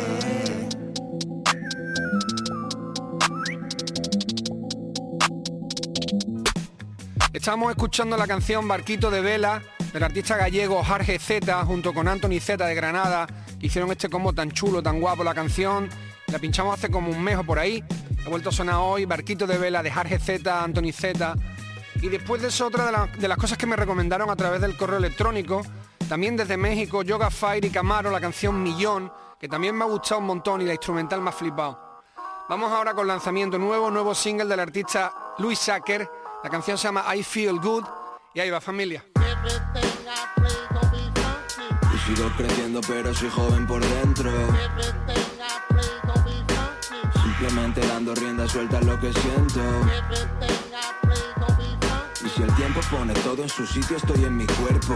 Estamos escuchando la canción Barquito de Vela del artista gallego Jorge Z junto con Anthony Z de Granada hicieron este combo tan chulo, tan guapo la canción. La pinchamos hace como un mes o por ahí. Ha vuelto a sonar hoy Barquito de Vela de Jorge Z, Anthony Z. Y después de eso otra de, la- de las cosas que me recomendaron a través del correo electrónico, también desde México, Yoga Fire y Camaro, la canción Millón, que también me ha gustado un montón y la instrumental me ha flipado. Vamos ahora con lanzamiento nuevo, nuevo single del artista Luis Sacker. La canción se llama I Feel Good. Y ahí va familia. Y sigo creciendo pero soy joven por dentro Simplemente dando rienda suelta a lo que siento si el tiempo pone todo en su sitio estoy en mi cuerpo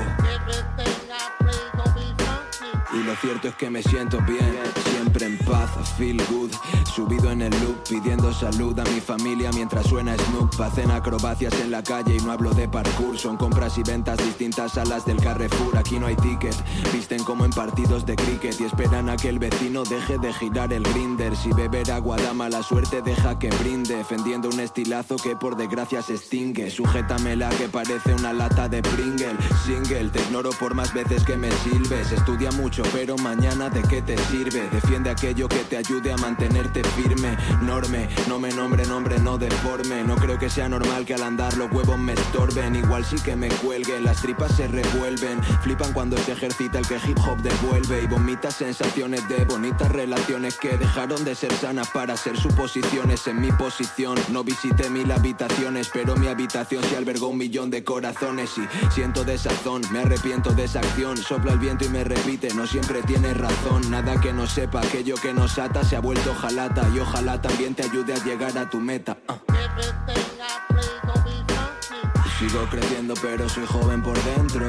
Y lo cierto es que me siento bien, siempre en paz, feel good. Subido en el loop, pidiendo salud a mi familia mientras suena Snoop. Hacen acrobacias en la calle y no hablo de parkour. Son compras y ventas distintas a las del Carrefour. Aquí no hay ticket, visten como en partidos de cricket Y esperan a que el vecino deje de girar el grinder. Si beber agua da mala suerte deja que brinde. Defendiendo un estilazo que por desgracia se extingue. Sujétamela que parece una lata de Pringle. Single, te ignoro por más veces que me silbes. Estudia mucho pero mañana de qué te sirve. Defiende aquello que te ayude a mantenerte firme. Norme, no me nombre nombre no deforme. No creo que sea normal que al andar los huevos me estorben. Igual sí que me cuelgue, las tripas se revuelven. Flipan cuando se ejercita el que hip hop devuelve. Y vomita sensaciones de bonitas relaciones Que dejaron de ser sanas para ser suposiciones en mi posición. No visité mil habitaciones pero mi habitación se albergó un millón de corazones. Y siento desazón, me arrepiento de esa acción. Sopla el viento y me repite, no siempre tienes razón. Nada que no sepa, aquello que nos ata se ha vuelto jalata. Y ojalá también te ayude a llegar a tu meta. Sigo creciendo pero soy joven por dentro.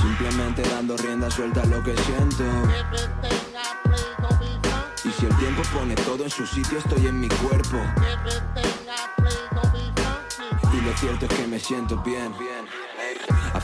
Simplemente dando rienda suelta a lo que siento. Y si el tiempo pone todo en su sitio, estoy en mi cuerpo. Y lo cierto es que me siento bien. A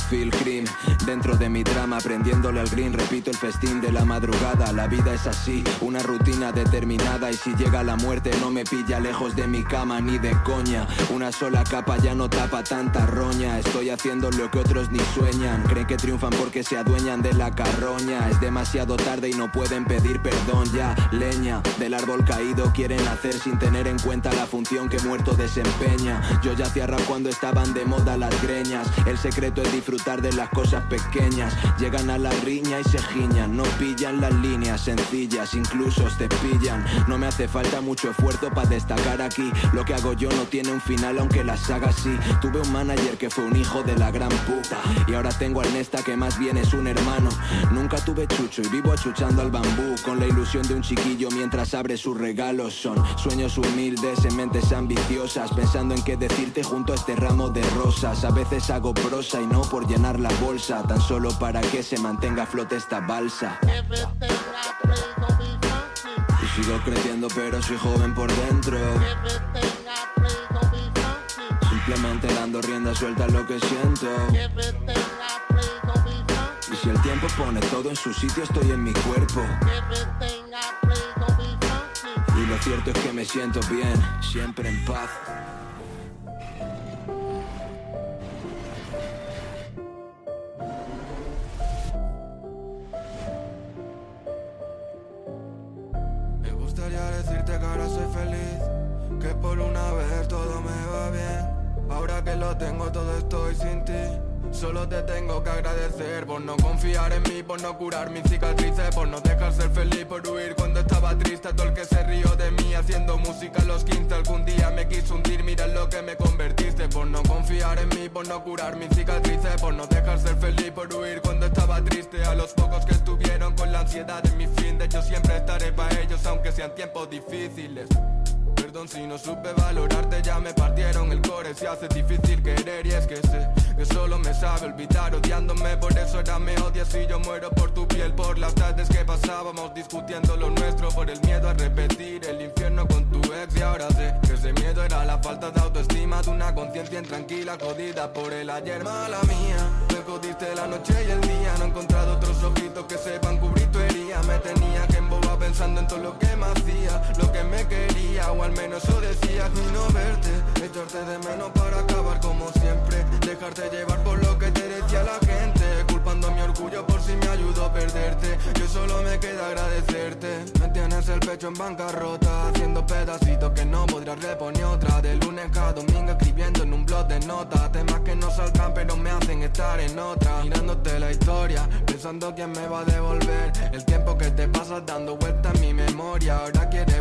dentro de mi drama, prendiéndole al green, repito el festín de la madrugada. La vida es así, una rutina determinada. Y si llega la muerte, no me pilla lejos de mi cama ni de coña. Una sola capa ya no tapa tanta roña. Estoy haciendo lo que otros ni sueñan. Creen que triunfan porque se adueñan de la carroña. Es demasiado tarde y no pueden pedir perdón ya. Leña del árbol caído quieren hacer sin tener en cuenta la función que muerto desempeña. Yo ya hacía rap cuando estaban de moda las greñas. El secreto es disfrutar de las cosas pequeñas. Llegan a la riña y se giñan, no pillan las líneas sencillas, incluso te pillan. No me hace falta mucho esfuerzo para destacar aquí. Lo que hago yo no tiene un final, aunque la saga sí. Tuve un manager que fue un hijo de la gran puta. Y ahora tengo al Nesta que más bien es un hermano. Nunca tuve chucho y vivo achuchando al bambú. Con la ilusión de un chiquillo mientras abre sus regalos. Son sueños humildes en mentes ambiciosas. Pensando en qué decirte junto a este ramo de rosas. A veces hago prosa y no por llenar la bolsa, tan solo para que se mantenga a flote esta balsa. Y sigo creciendo pero soy joven por dentro. Simplemente dando rienda suelta a lo que siento. Y si el tiempo pone todo en su sitio, estoy en mi cuerpo. Y lo cierto es que me siento bien, siempre en paz. Por no confiar en mí, por no curar mis cicatrices, por no dejar ser feliz, por huir cuando estaba triste. Todo el que se rió de mí haciendo música a los 15 algún día me quiso hundir. Mira lo que me convertiste, por no confiar en mí, por no curar mis cicatrices, por no dejar ser feliz, por huir cuando estaba triste. A los pocos que estuvieron con la ansiedad en mi fin, de hecho siempre estaré para ellos, aunque sean tiempos difíciles. Perdón si no supe valorarte, ya me partieron el core, se hace difícil querer y es que sé que solo me sabe olvidar. Odiándome, por eso ahora me odias y yo muero por tu piel, por las tardes que pasábamos discutiendo lo nuestro, por el miedo a repetir el infierno con tu ex. Y ahora sé que ese miedo era la falta de autoestima de una conciencia intranquila, jodida por el ayer, mala mía, me jodiste la noche y el día, no he encontrado otros ojitos que sepan cubrir me tenía que embobar pensando en todo lo que me hacía, lo que me quería o al menos eso decías y verte, echarte de menos para acabar como siempre, dejarte llevar por lo que te decía la gente, orgullo por si me ayudó a perderte, yo solo me queda agradecerte, me tienes el pecho en bancarrota, haciendo pedacitos que no podrás reponer otra, de lunes a domingo escribiendo en un blog de notas, temas que no saltan pero me hacen estar en otra, mirándote la historia, pensando quién me va a devolver, el tiempo que te pasas dando vueltas en mi memoria, ahora quiere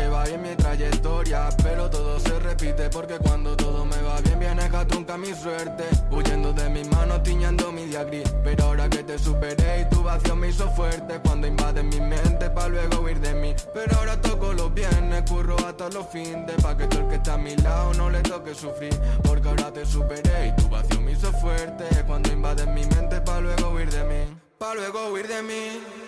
porque va bien mi trayectoria Pero todo se repite porque cuando todo me va bien Viene a trunca mi suerte. Huyendo de mis manos, tiñendo mi día gris Pero ahora que te superé y tu vacío me hizo fuerte. Cuando invaden mi mente pa' luego huir de mí. Pero ahora toco los viernes, curro hasta los fines Pa' que todo el que está a mi lado no le toque sufrir. Porque ahora te superé y tu vacío me hizo fuerte. Cuando invaden mi mente pa' luego huir de mí Pa' luego huir de mí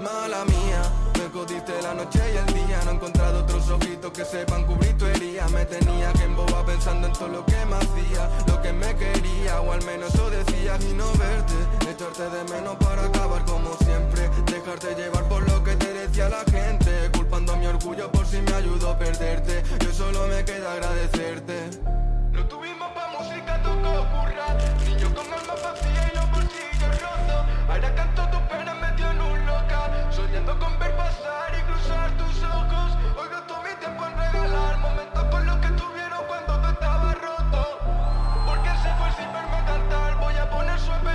Mala mía, me jodiste la noche y el día. No he encontrado otros ojitos que sepan cubrir tu herida. Me tenía que embobar pensando en todo lo que me hacía Lo que me quería, o al menos eso decía. Y no verte, echarte de menos para acabar como siempre. Dejarte llevar por lo que te decía la gente. Culpando a mi orgullo por si me ayudó a perderte. Yo solo me queda agradecerte. No tuvimos pa' música, tocó currar. Niño con alma vacía y los bolsillos rotos. Ahora canto tu Soñando con ver pasar y cruzar tus ojos. Hoy gasto mi tiempo en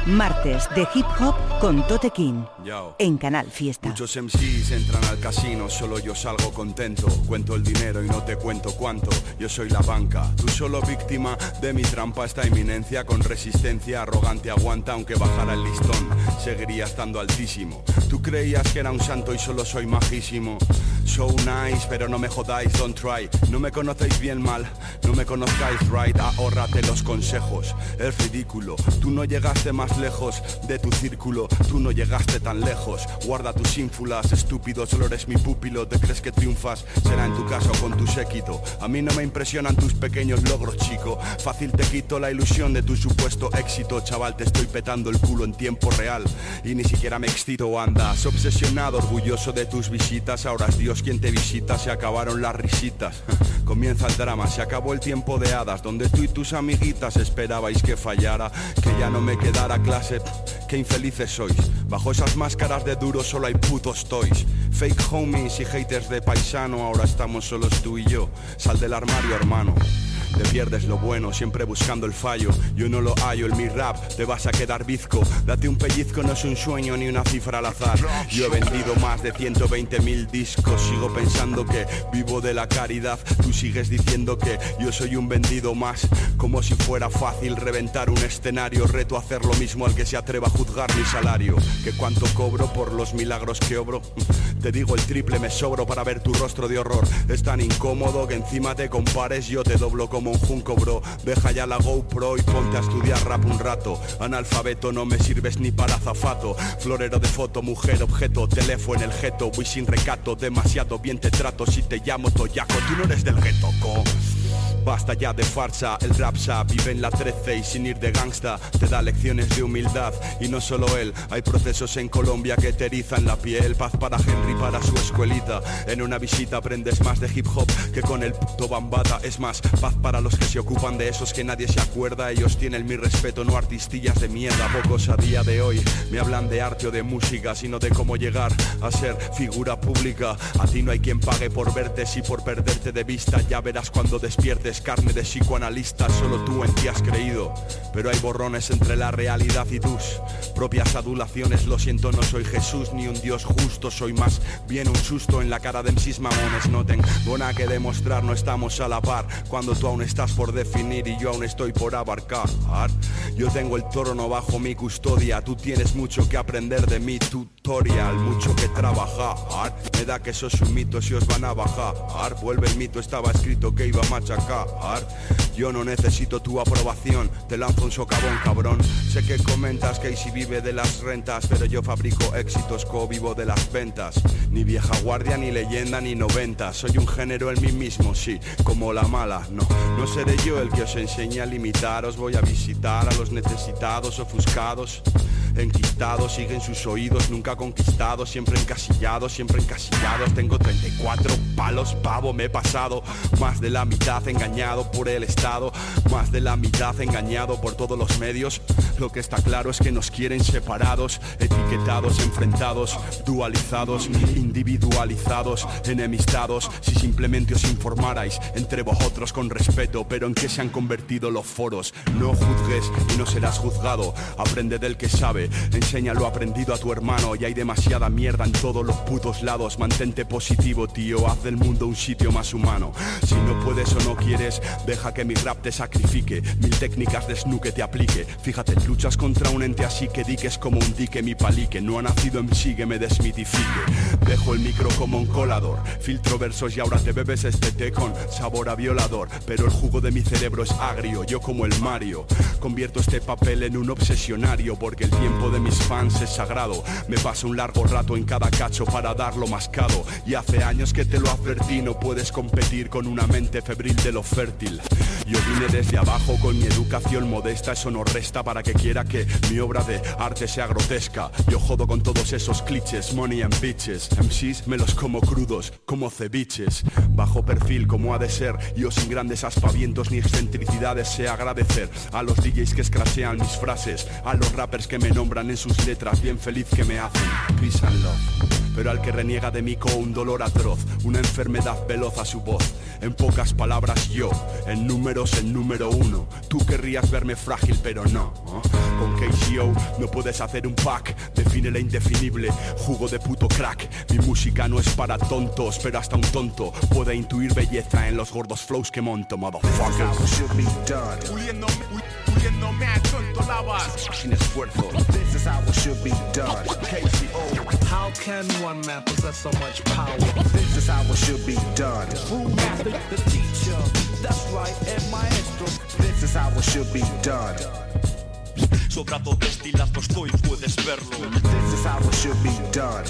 Martes de hip hop con Tote King. Yo. En Canal Fiesta. Muchos MCs entran al casino, solo yo salgo contento. Cuento el dinero y no te cuento cuánto. Yo soy la banca, tú solo víctima de mi trampa. Esta eminencia con resistencia arrogante aguanta aunque bajara el listón. Seguiría estando altísimo. Tú creías que era un santo y solo soy majísimo. So nice, pero no me jodáis, don't try. No me conocéis bien mal, no me conozcáis right. Ahórrate los consejos, es ridículo. Tú no llegaste más lejos de tu círculo, tú no llegaste tan lejos. Guarda tus ínfulas, estúpido, solo eres mi pupilo. ¿Te crees que triunfas? Será en tu caso con tu séquito. A mí no me impresionan tus pequeños logros, chico. Fácil te quito la ilusión de tu supuesto éxito, chaval. Te estoy petando el culo en tiempo real y ni siquiera me excito. Andas obsesionado, orgulloso de tus visitas. Ahora es Dios quien te visita, se acabaron las risitas. <laughs> Comienza el drama, se acabó el tiempo de hadas, donde tú y tus amiguitas esperabais que fallara, que ya no me quedara clase. Qué infelices sois. Bajo esas máscaras de duro solo hay putos toys. Fake homies y haters de paisano, ahora estamos solos tú y yo. Sal del armario, hermano. Te pierdes lo bueno, siempre buscando el fallo. Yo no lo hallo en mi rap, te vas a quedar bizco. Date un pellizco, no es un sueño ni una cifra al azar. Yo he vendido más de 120 mil discos. Sigo pensando que vivo de la caridad. Tú sigues diciendo que yo soy un vendido más. Como si fuera fácil reventar un escenario. Reto hacer lo mismo al que se atreva a juzgar mi salario. Que cuánto cobro por los milagros que obro. Te digo el triple me sobro para ver tu rostro de horror. Es tan incómodo que encima te compares, yo te doblo como un junco, bro. Deja ya la GoPro y ponte a estudiar rap un rato. Analfabeto no me sirves ni para zafato. Florero de foto, mujer, objeto, teléfono en el jeto. Voy sin recato, demasiado bien te trato. Si te llamo Toyaco, tú no eres del gueto, co. Basta ya de farsa, el rapsa vive en la 13 y sin ir de gangsta te da lecciones de humildad. Y no solo él, hay procesos en Colombia que te erizan la piel, paz para Henry para su escuelita, en una visita aprendes más de hip hop que con el puto bambata, es más, paz para los que se ocupan de esos que nadie se acuerda, ellos tienen mi respeto, no artistillas de mierda, pocos a día de hoy me hablan de arte o de música, sino de cómo llegar a ser figura pública, a ti no hay quien pague por verte, si por perderte de vista, ya verás cuando despiertes carne de psicoanalista, solo tú en ti has creído. Pero hay borrones entre la realidad y tus propias adulaciones. Lo siento, no soy Jesús ni un Dios justo, soy más bien un susto en la cara de mis mamones. No tengo nada que demostrar, no estamos a la par. Cuando tú aún estás por definir y yo aún estoy por abarcar. Yo tengo el trono bajo mi custodia, tú tienes mucho que aprender de mi tutorial, mucho que trabajar. Me da que sos un mito si os van a bajar. Vuelve el mito, estaba escrito que iba a machacar. हार Yo no necesito tu aprobación, te lanzo un socavón cabrón. Sé que comentas que si vive de las rentas, pero yo fabrico éxitos, co-vivo de las ventas. Ni vieja guardia, ni leyenda, ni noventa. Soy un género en mí mismo, sí, como la mala. No, no seré yo el que os enseñe a limitaros. Voy a visitar a los necesitados, ofuscados. Enquistados, siguen sus oídos, nunca conquistados, siempre encasillados, siempre encasillados. Tengo 34 palos, pavo, me he pasado más de la mitad engañado por el Estado, más de la mitad engañado por todos los medios. Lo que está claro es que nos quieren separados, etiquetados, enfrentados, dualizados, individualizados, enemistados. Si simplemente os informarais entre vosotros con respeto, pero en qué se han convertido los foros. No juzgues y no serás juzgado. Aprende del que sabe, enseña lo aprendido a tu hermano. Y hay demasiada mierda en todos los putos lados. Mantente positivo, tío. Haz del mundo un sitio más humano. Si no puedes o no quieres, deja que mi rap te sacrifique. Mil técnicas de snooke te aplique. Fíjate, luchas contra un ente así que diques como un dique mi palique. No ha nacido en sí que me desmitifique. Dejo el micro como un colador. Filtro versos y ahora te bebes este té con sabor a violador. Pero el jugo de mi cerebro es agrio, yo como el Mario. Convierto este papel en un obsesionario porque el tiempo de mis fans es sagrado. Me paso un largo rato en cada cacho para darlo mascado. Y hace años que te lo advertí, no puedes competir con una mente febril de lo fértil. Yo vine desde abajo con mi educación modesta, eso no resta para que quiera que mi obra de arte sea grotesca. Yo jodo con todos esos clichés, money and bitches. MCs me los como crudos, como ceviches. Bajo perfil como ha de ser, yo sin grandes aspavientos ni excentricidades sé agradecer a los DJs que escrasean mis frases, a los rappers que me nombran en sus letras, bien feliz que me hacen. Peace and love. Pero al que reniega de mí con un dolor atroz, una enfermedad veloz a su voz. En pocas palabras yo, en números el número uno. Tú querrías verme frágil, pero no. Con KCO no puedes hacer un pack, define la indefinible, jugo de puto crack. Mi música no es para tontos, pero hasta un tonto puede intuir belleza en los gordos flows que monto, lavas Sin esfuerzo. This is how it should be done KCO How can one man possess so much power? This is how it should be done. Who master the teacher? That's right, el maestro This is how it should be done. Sobrado destilazo estoy, puedes verlo. This is how it should be done.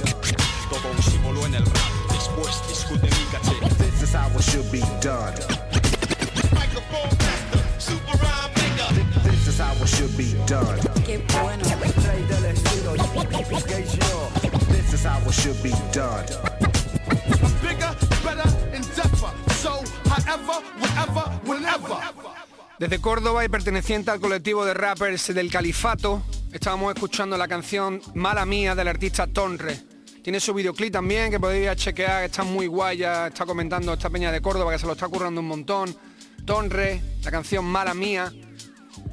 Todo un símbolo en el rap. Después discute mi caché This is how it should be done. Microphone master, super rhyme maker This is how it should be done. Qué bueno. Rey del estilo. KCO This is how it should be done Bigger, better, and deeper. So, however, whenever, whenever. Desde Córdoba y perteneciente al colectivo de rappers del Califato, estábamos escuchando la canción Mala Mía del artista Tonre. Tiene su videoclip también que podéis ir a chequear, está muy guay, ya está comentando esta peña de Córdoba que se lo está currando un montón. Tonre, la canción Mala Mía.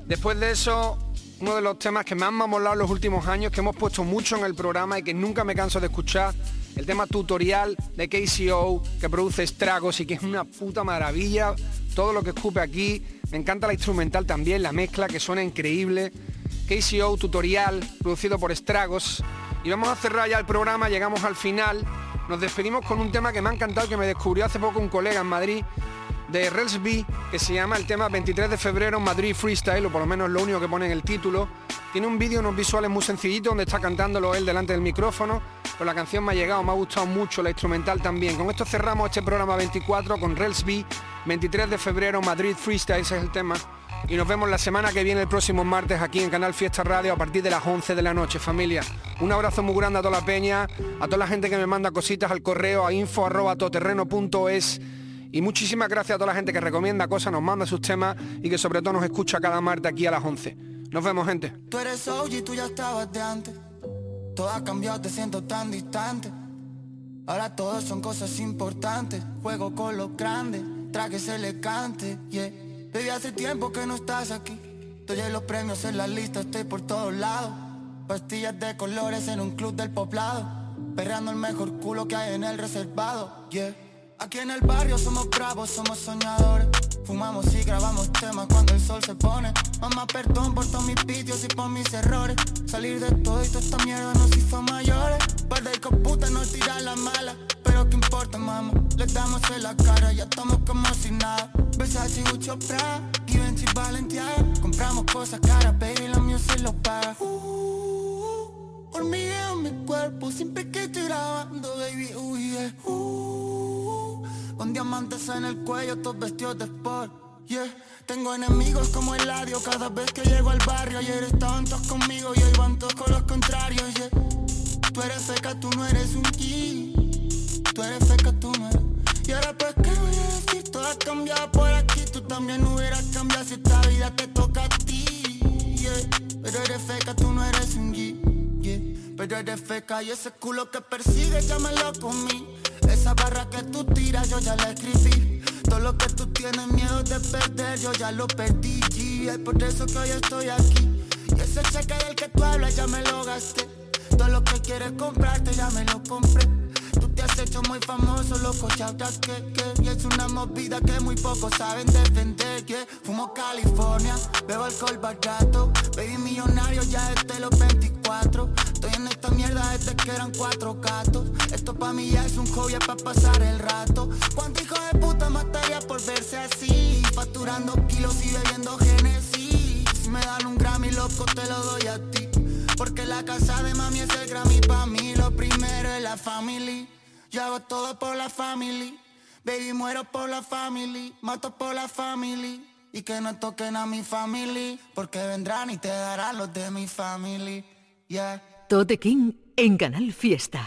Después de eso, uno de los temas que más me ha molado los últimos años, que hemos puesto mucho en el programa y que nunca me canso de escuchar, el tema tutorial de KCO, que produce estragos y que es una puta maravilla. Todo lo que escupe aquí, me encanta la instrumental también, la mezcla que suena increíble. KCO tutorial, producido por Estragos. Y vamos a cerrar ya el programa, llegamos al final. Nos despedimos con un tema que me ha encantado, que me descubrió hace poco un colega en Madrid, de Rels B, que se llama el tema 23 de febrero Madrid Freestyle, o por lo menos lo único que pone en el título. Tiene un vídeo, unos visuales muy sencillitos, donde está cantándolo él delante del micrófono, pero la canción me ha llegado, me ha gustado mucho, la instrumental también. Con esto cerramos este programa 24 con Rels B, 23 de febrero Madrid Freestyle, ese es el tema. Y nos vemos la semana que viene, el próximo martes, aquí en Canal Fiesta Radio, a partir de las 11 de la noche, familia. Un abrazo muy grande a toda la peña, a toda la gente que me manda cositas al correo, a info.toterreno.es. Y muchísimas gracias a toda la gente que recomienda cosas, nos manda sus temas y que sobre todo nos escucha cada martes aquí a las 11. Nos vemos, gente. Tú eres OG, tú ya estabas de antes. Todo ha cambiado, te siento tan distante. Ahora todo son cosas importantes. Juego con los grandes, trajes elegante, yeah. Baby, hace tiempo que no estás aquí. Estoy en los premios en la lista, estoy por todos lados. Pastillas de colores en un club del poblado. Perreando el mejor culo que hay en el reservado, yeah. Aquí en el barrio somos bravos, somos soñadores. Fumamos y grabamos temas cuando el sol se pone. Mamá, perdón por todos mis vicios y por mis errores. Salir de todo y toda esta mierda nos hizo mayores. Par de hijos puta nos tira la mala. Pero qué importa, mamá. Le damos en la cara, ya estamos como si nada. Versace, Gucci, Prada, Givenchy, Balenciaga. Compramos cosas caras, baby, la se lo paga. Uh, hormigueo en mi cuerpo siempre que estoy grabando, baby, uh, yeah. Uh, con diamantes en el cuello, todos vestidos de sport, yeah. Tengo enemigos como el ladio cada vez que llego al barrio. Ayer estaban todos conmigo y hoy van todos con los contrarios, yeah. Tú eres feca, tú no eres un G. Tú eres feca, tú no eres. Y ahora pues, ¿qué voy a decir? Todo ha cambiado por aquí. Tú también hubieras cambiado si esta vida te toca a ti, yeah. Pero eres feca, tú no eres un G, yeah. Pero eres feca y ese culo que persigue ya me lo comí. Esa barra que tú tiras yo ya la escribí. Todo lo que tú tienes miedo de perder yo ya lo perdí. G. Es por eso que hoy estoy aquí. Y ese cheque del que tú hablas ya me lo gasté. Todo lo que quieres comprarte ya me lo compré. Tú te has hecho muy famoso, loco, chautas que, que Y es una movida que muy pocos saben defender, que Fumo California, bebo alcohol barato Baby millonario ya desde los 24 Estoy en esta mierda desde que eran cuatro gatos Esto pa' mí ya es un hobby, es pa' pasar el rato ¿Cuánto hijo de puta mataría por verse así? Facturando kilos y bebiendo Genesis Si me dan un Grammy, loco, te lo doy a ti porque la casa de mami es el Grammy pa' mí. Lo primero es la family. Yo hago todo por la family. Baby, muero por la family. Mato por la family. Y que no toquen a mi family. Porque vendrán y te darán los de mi family. Yeah. Tote King en Canal Fiesta.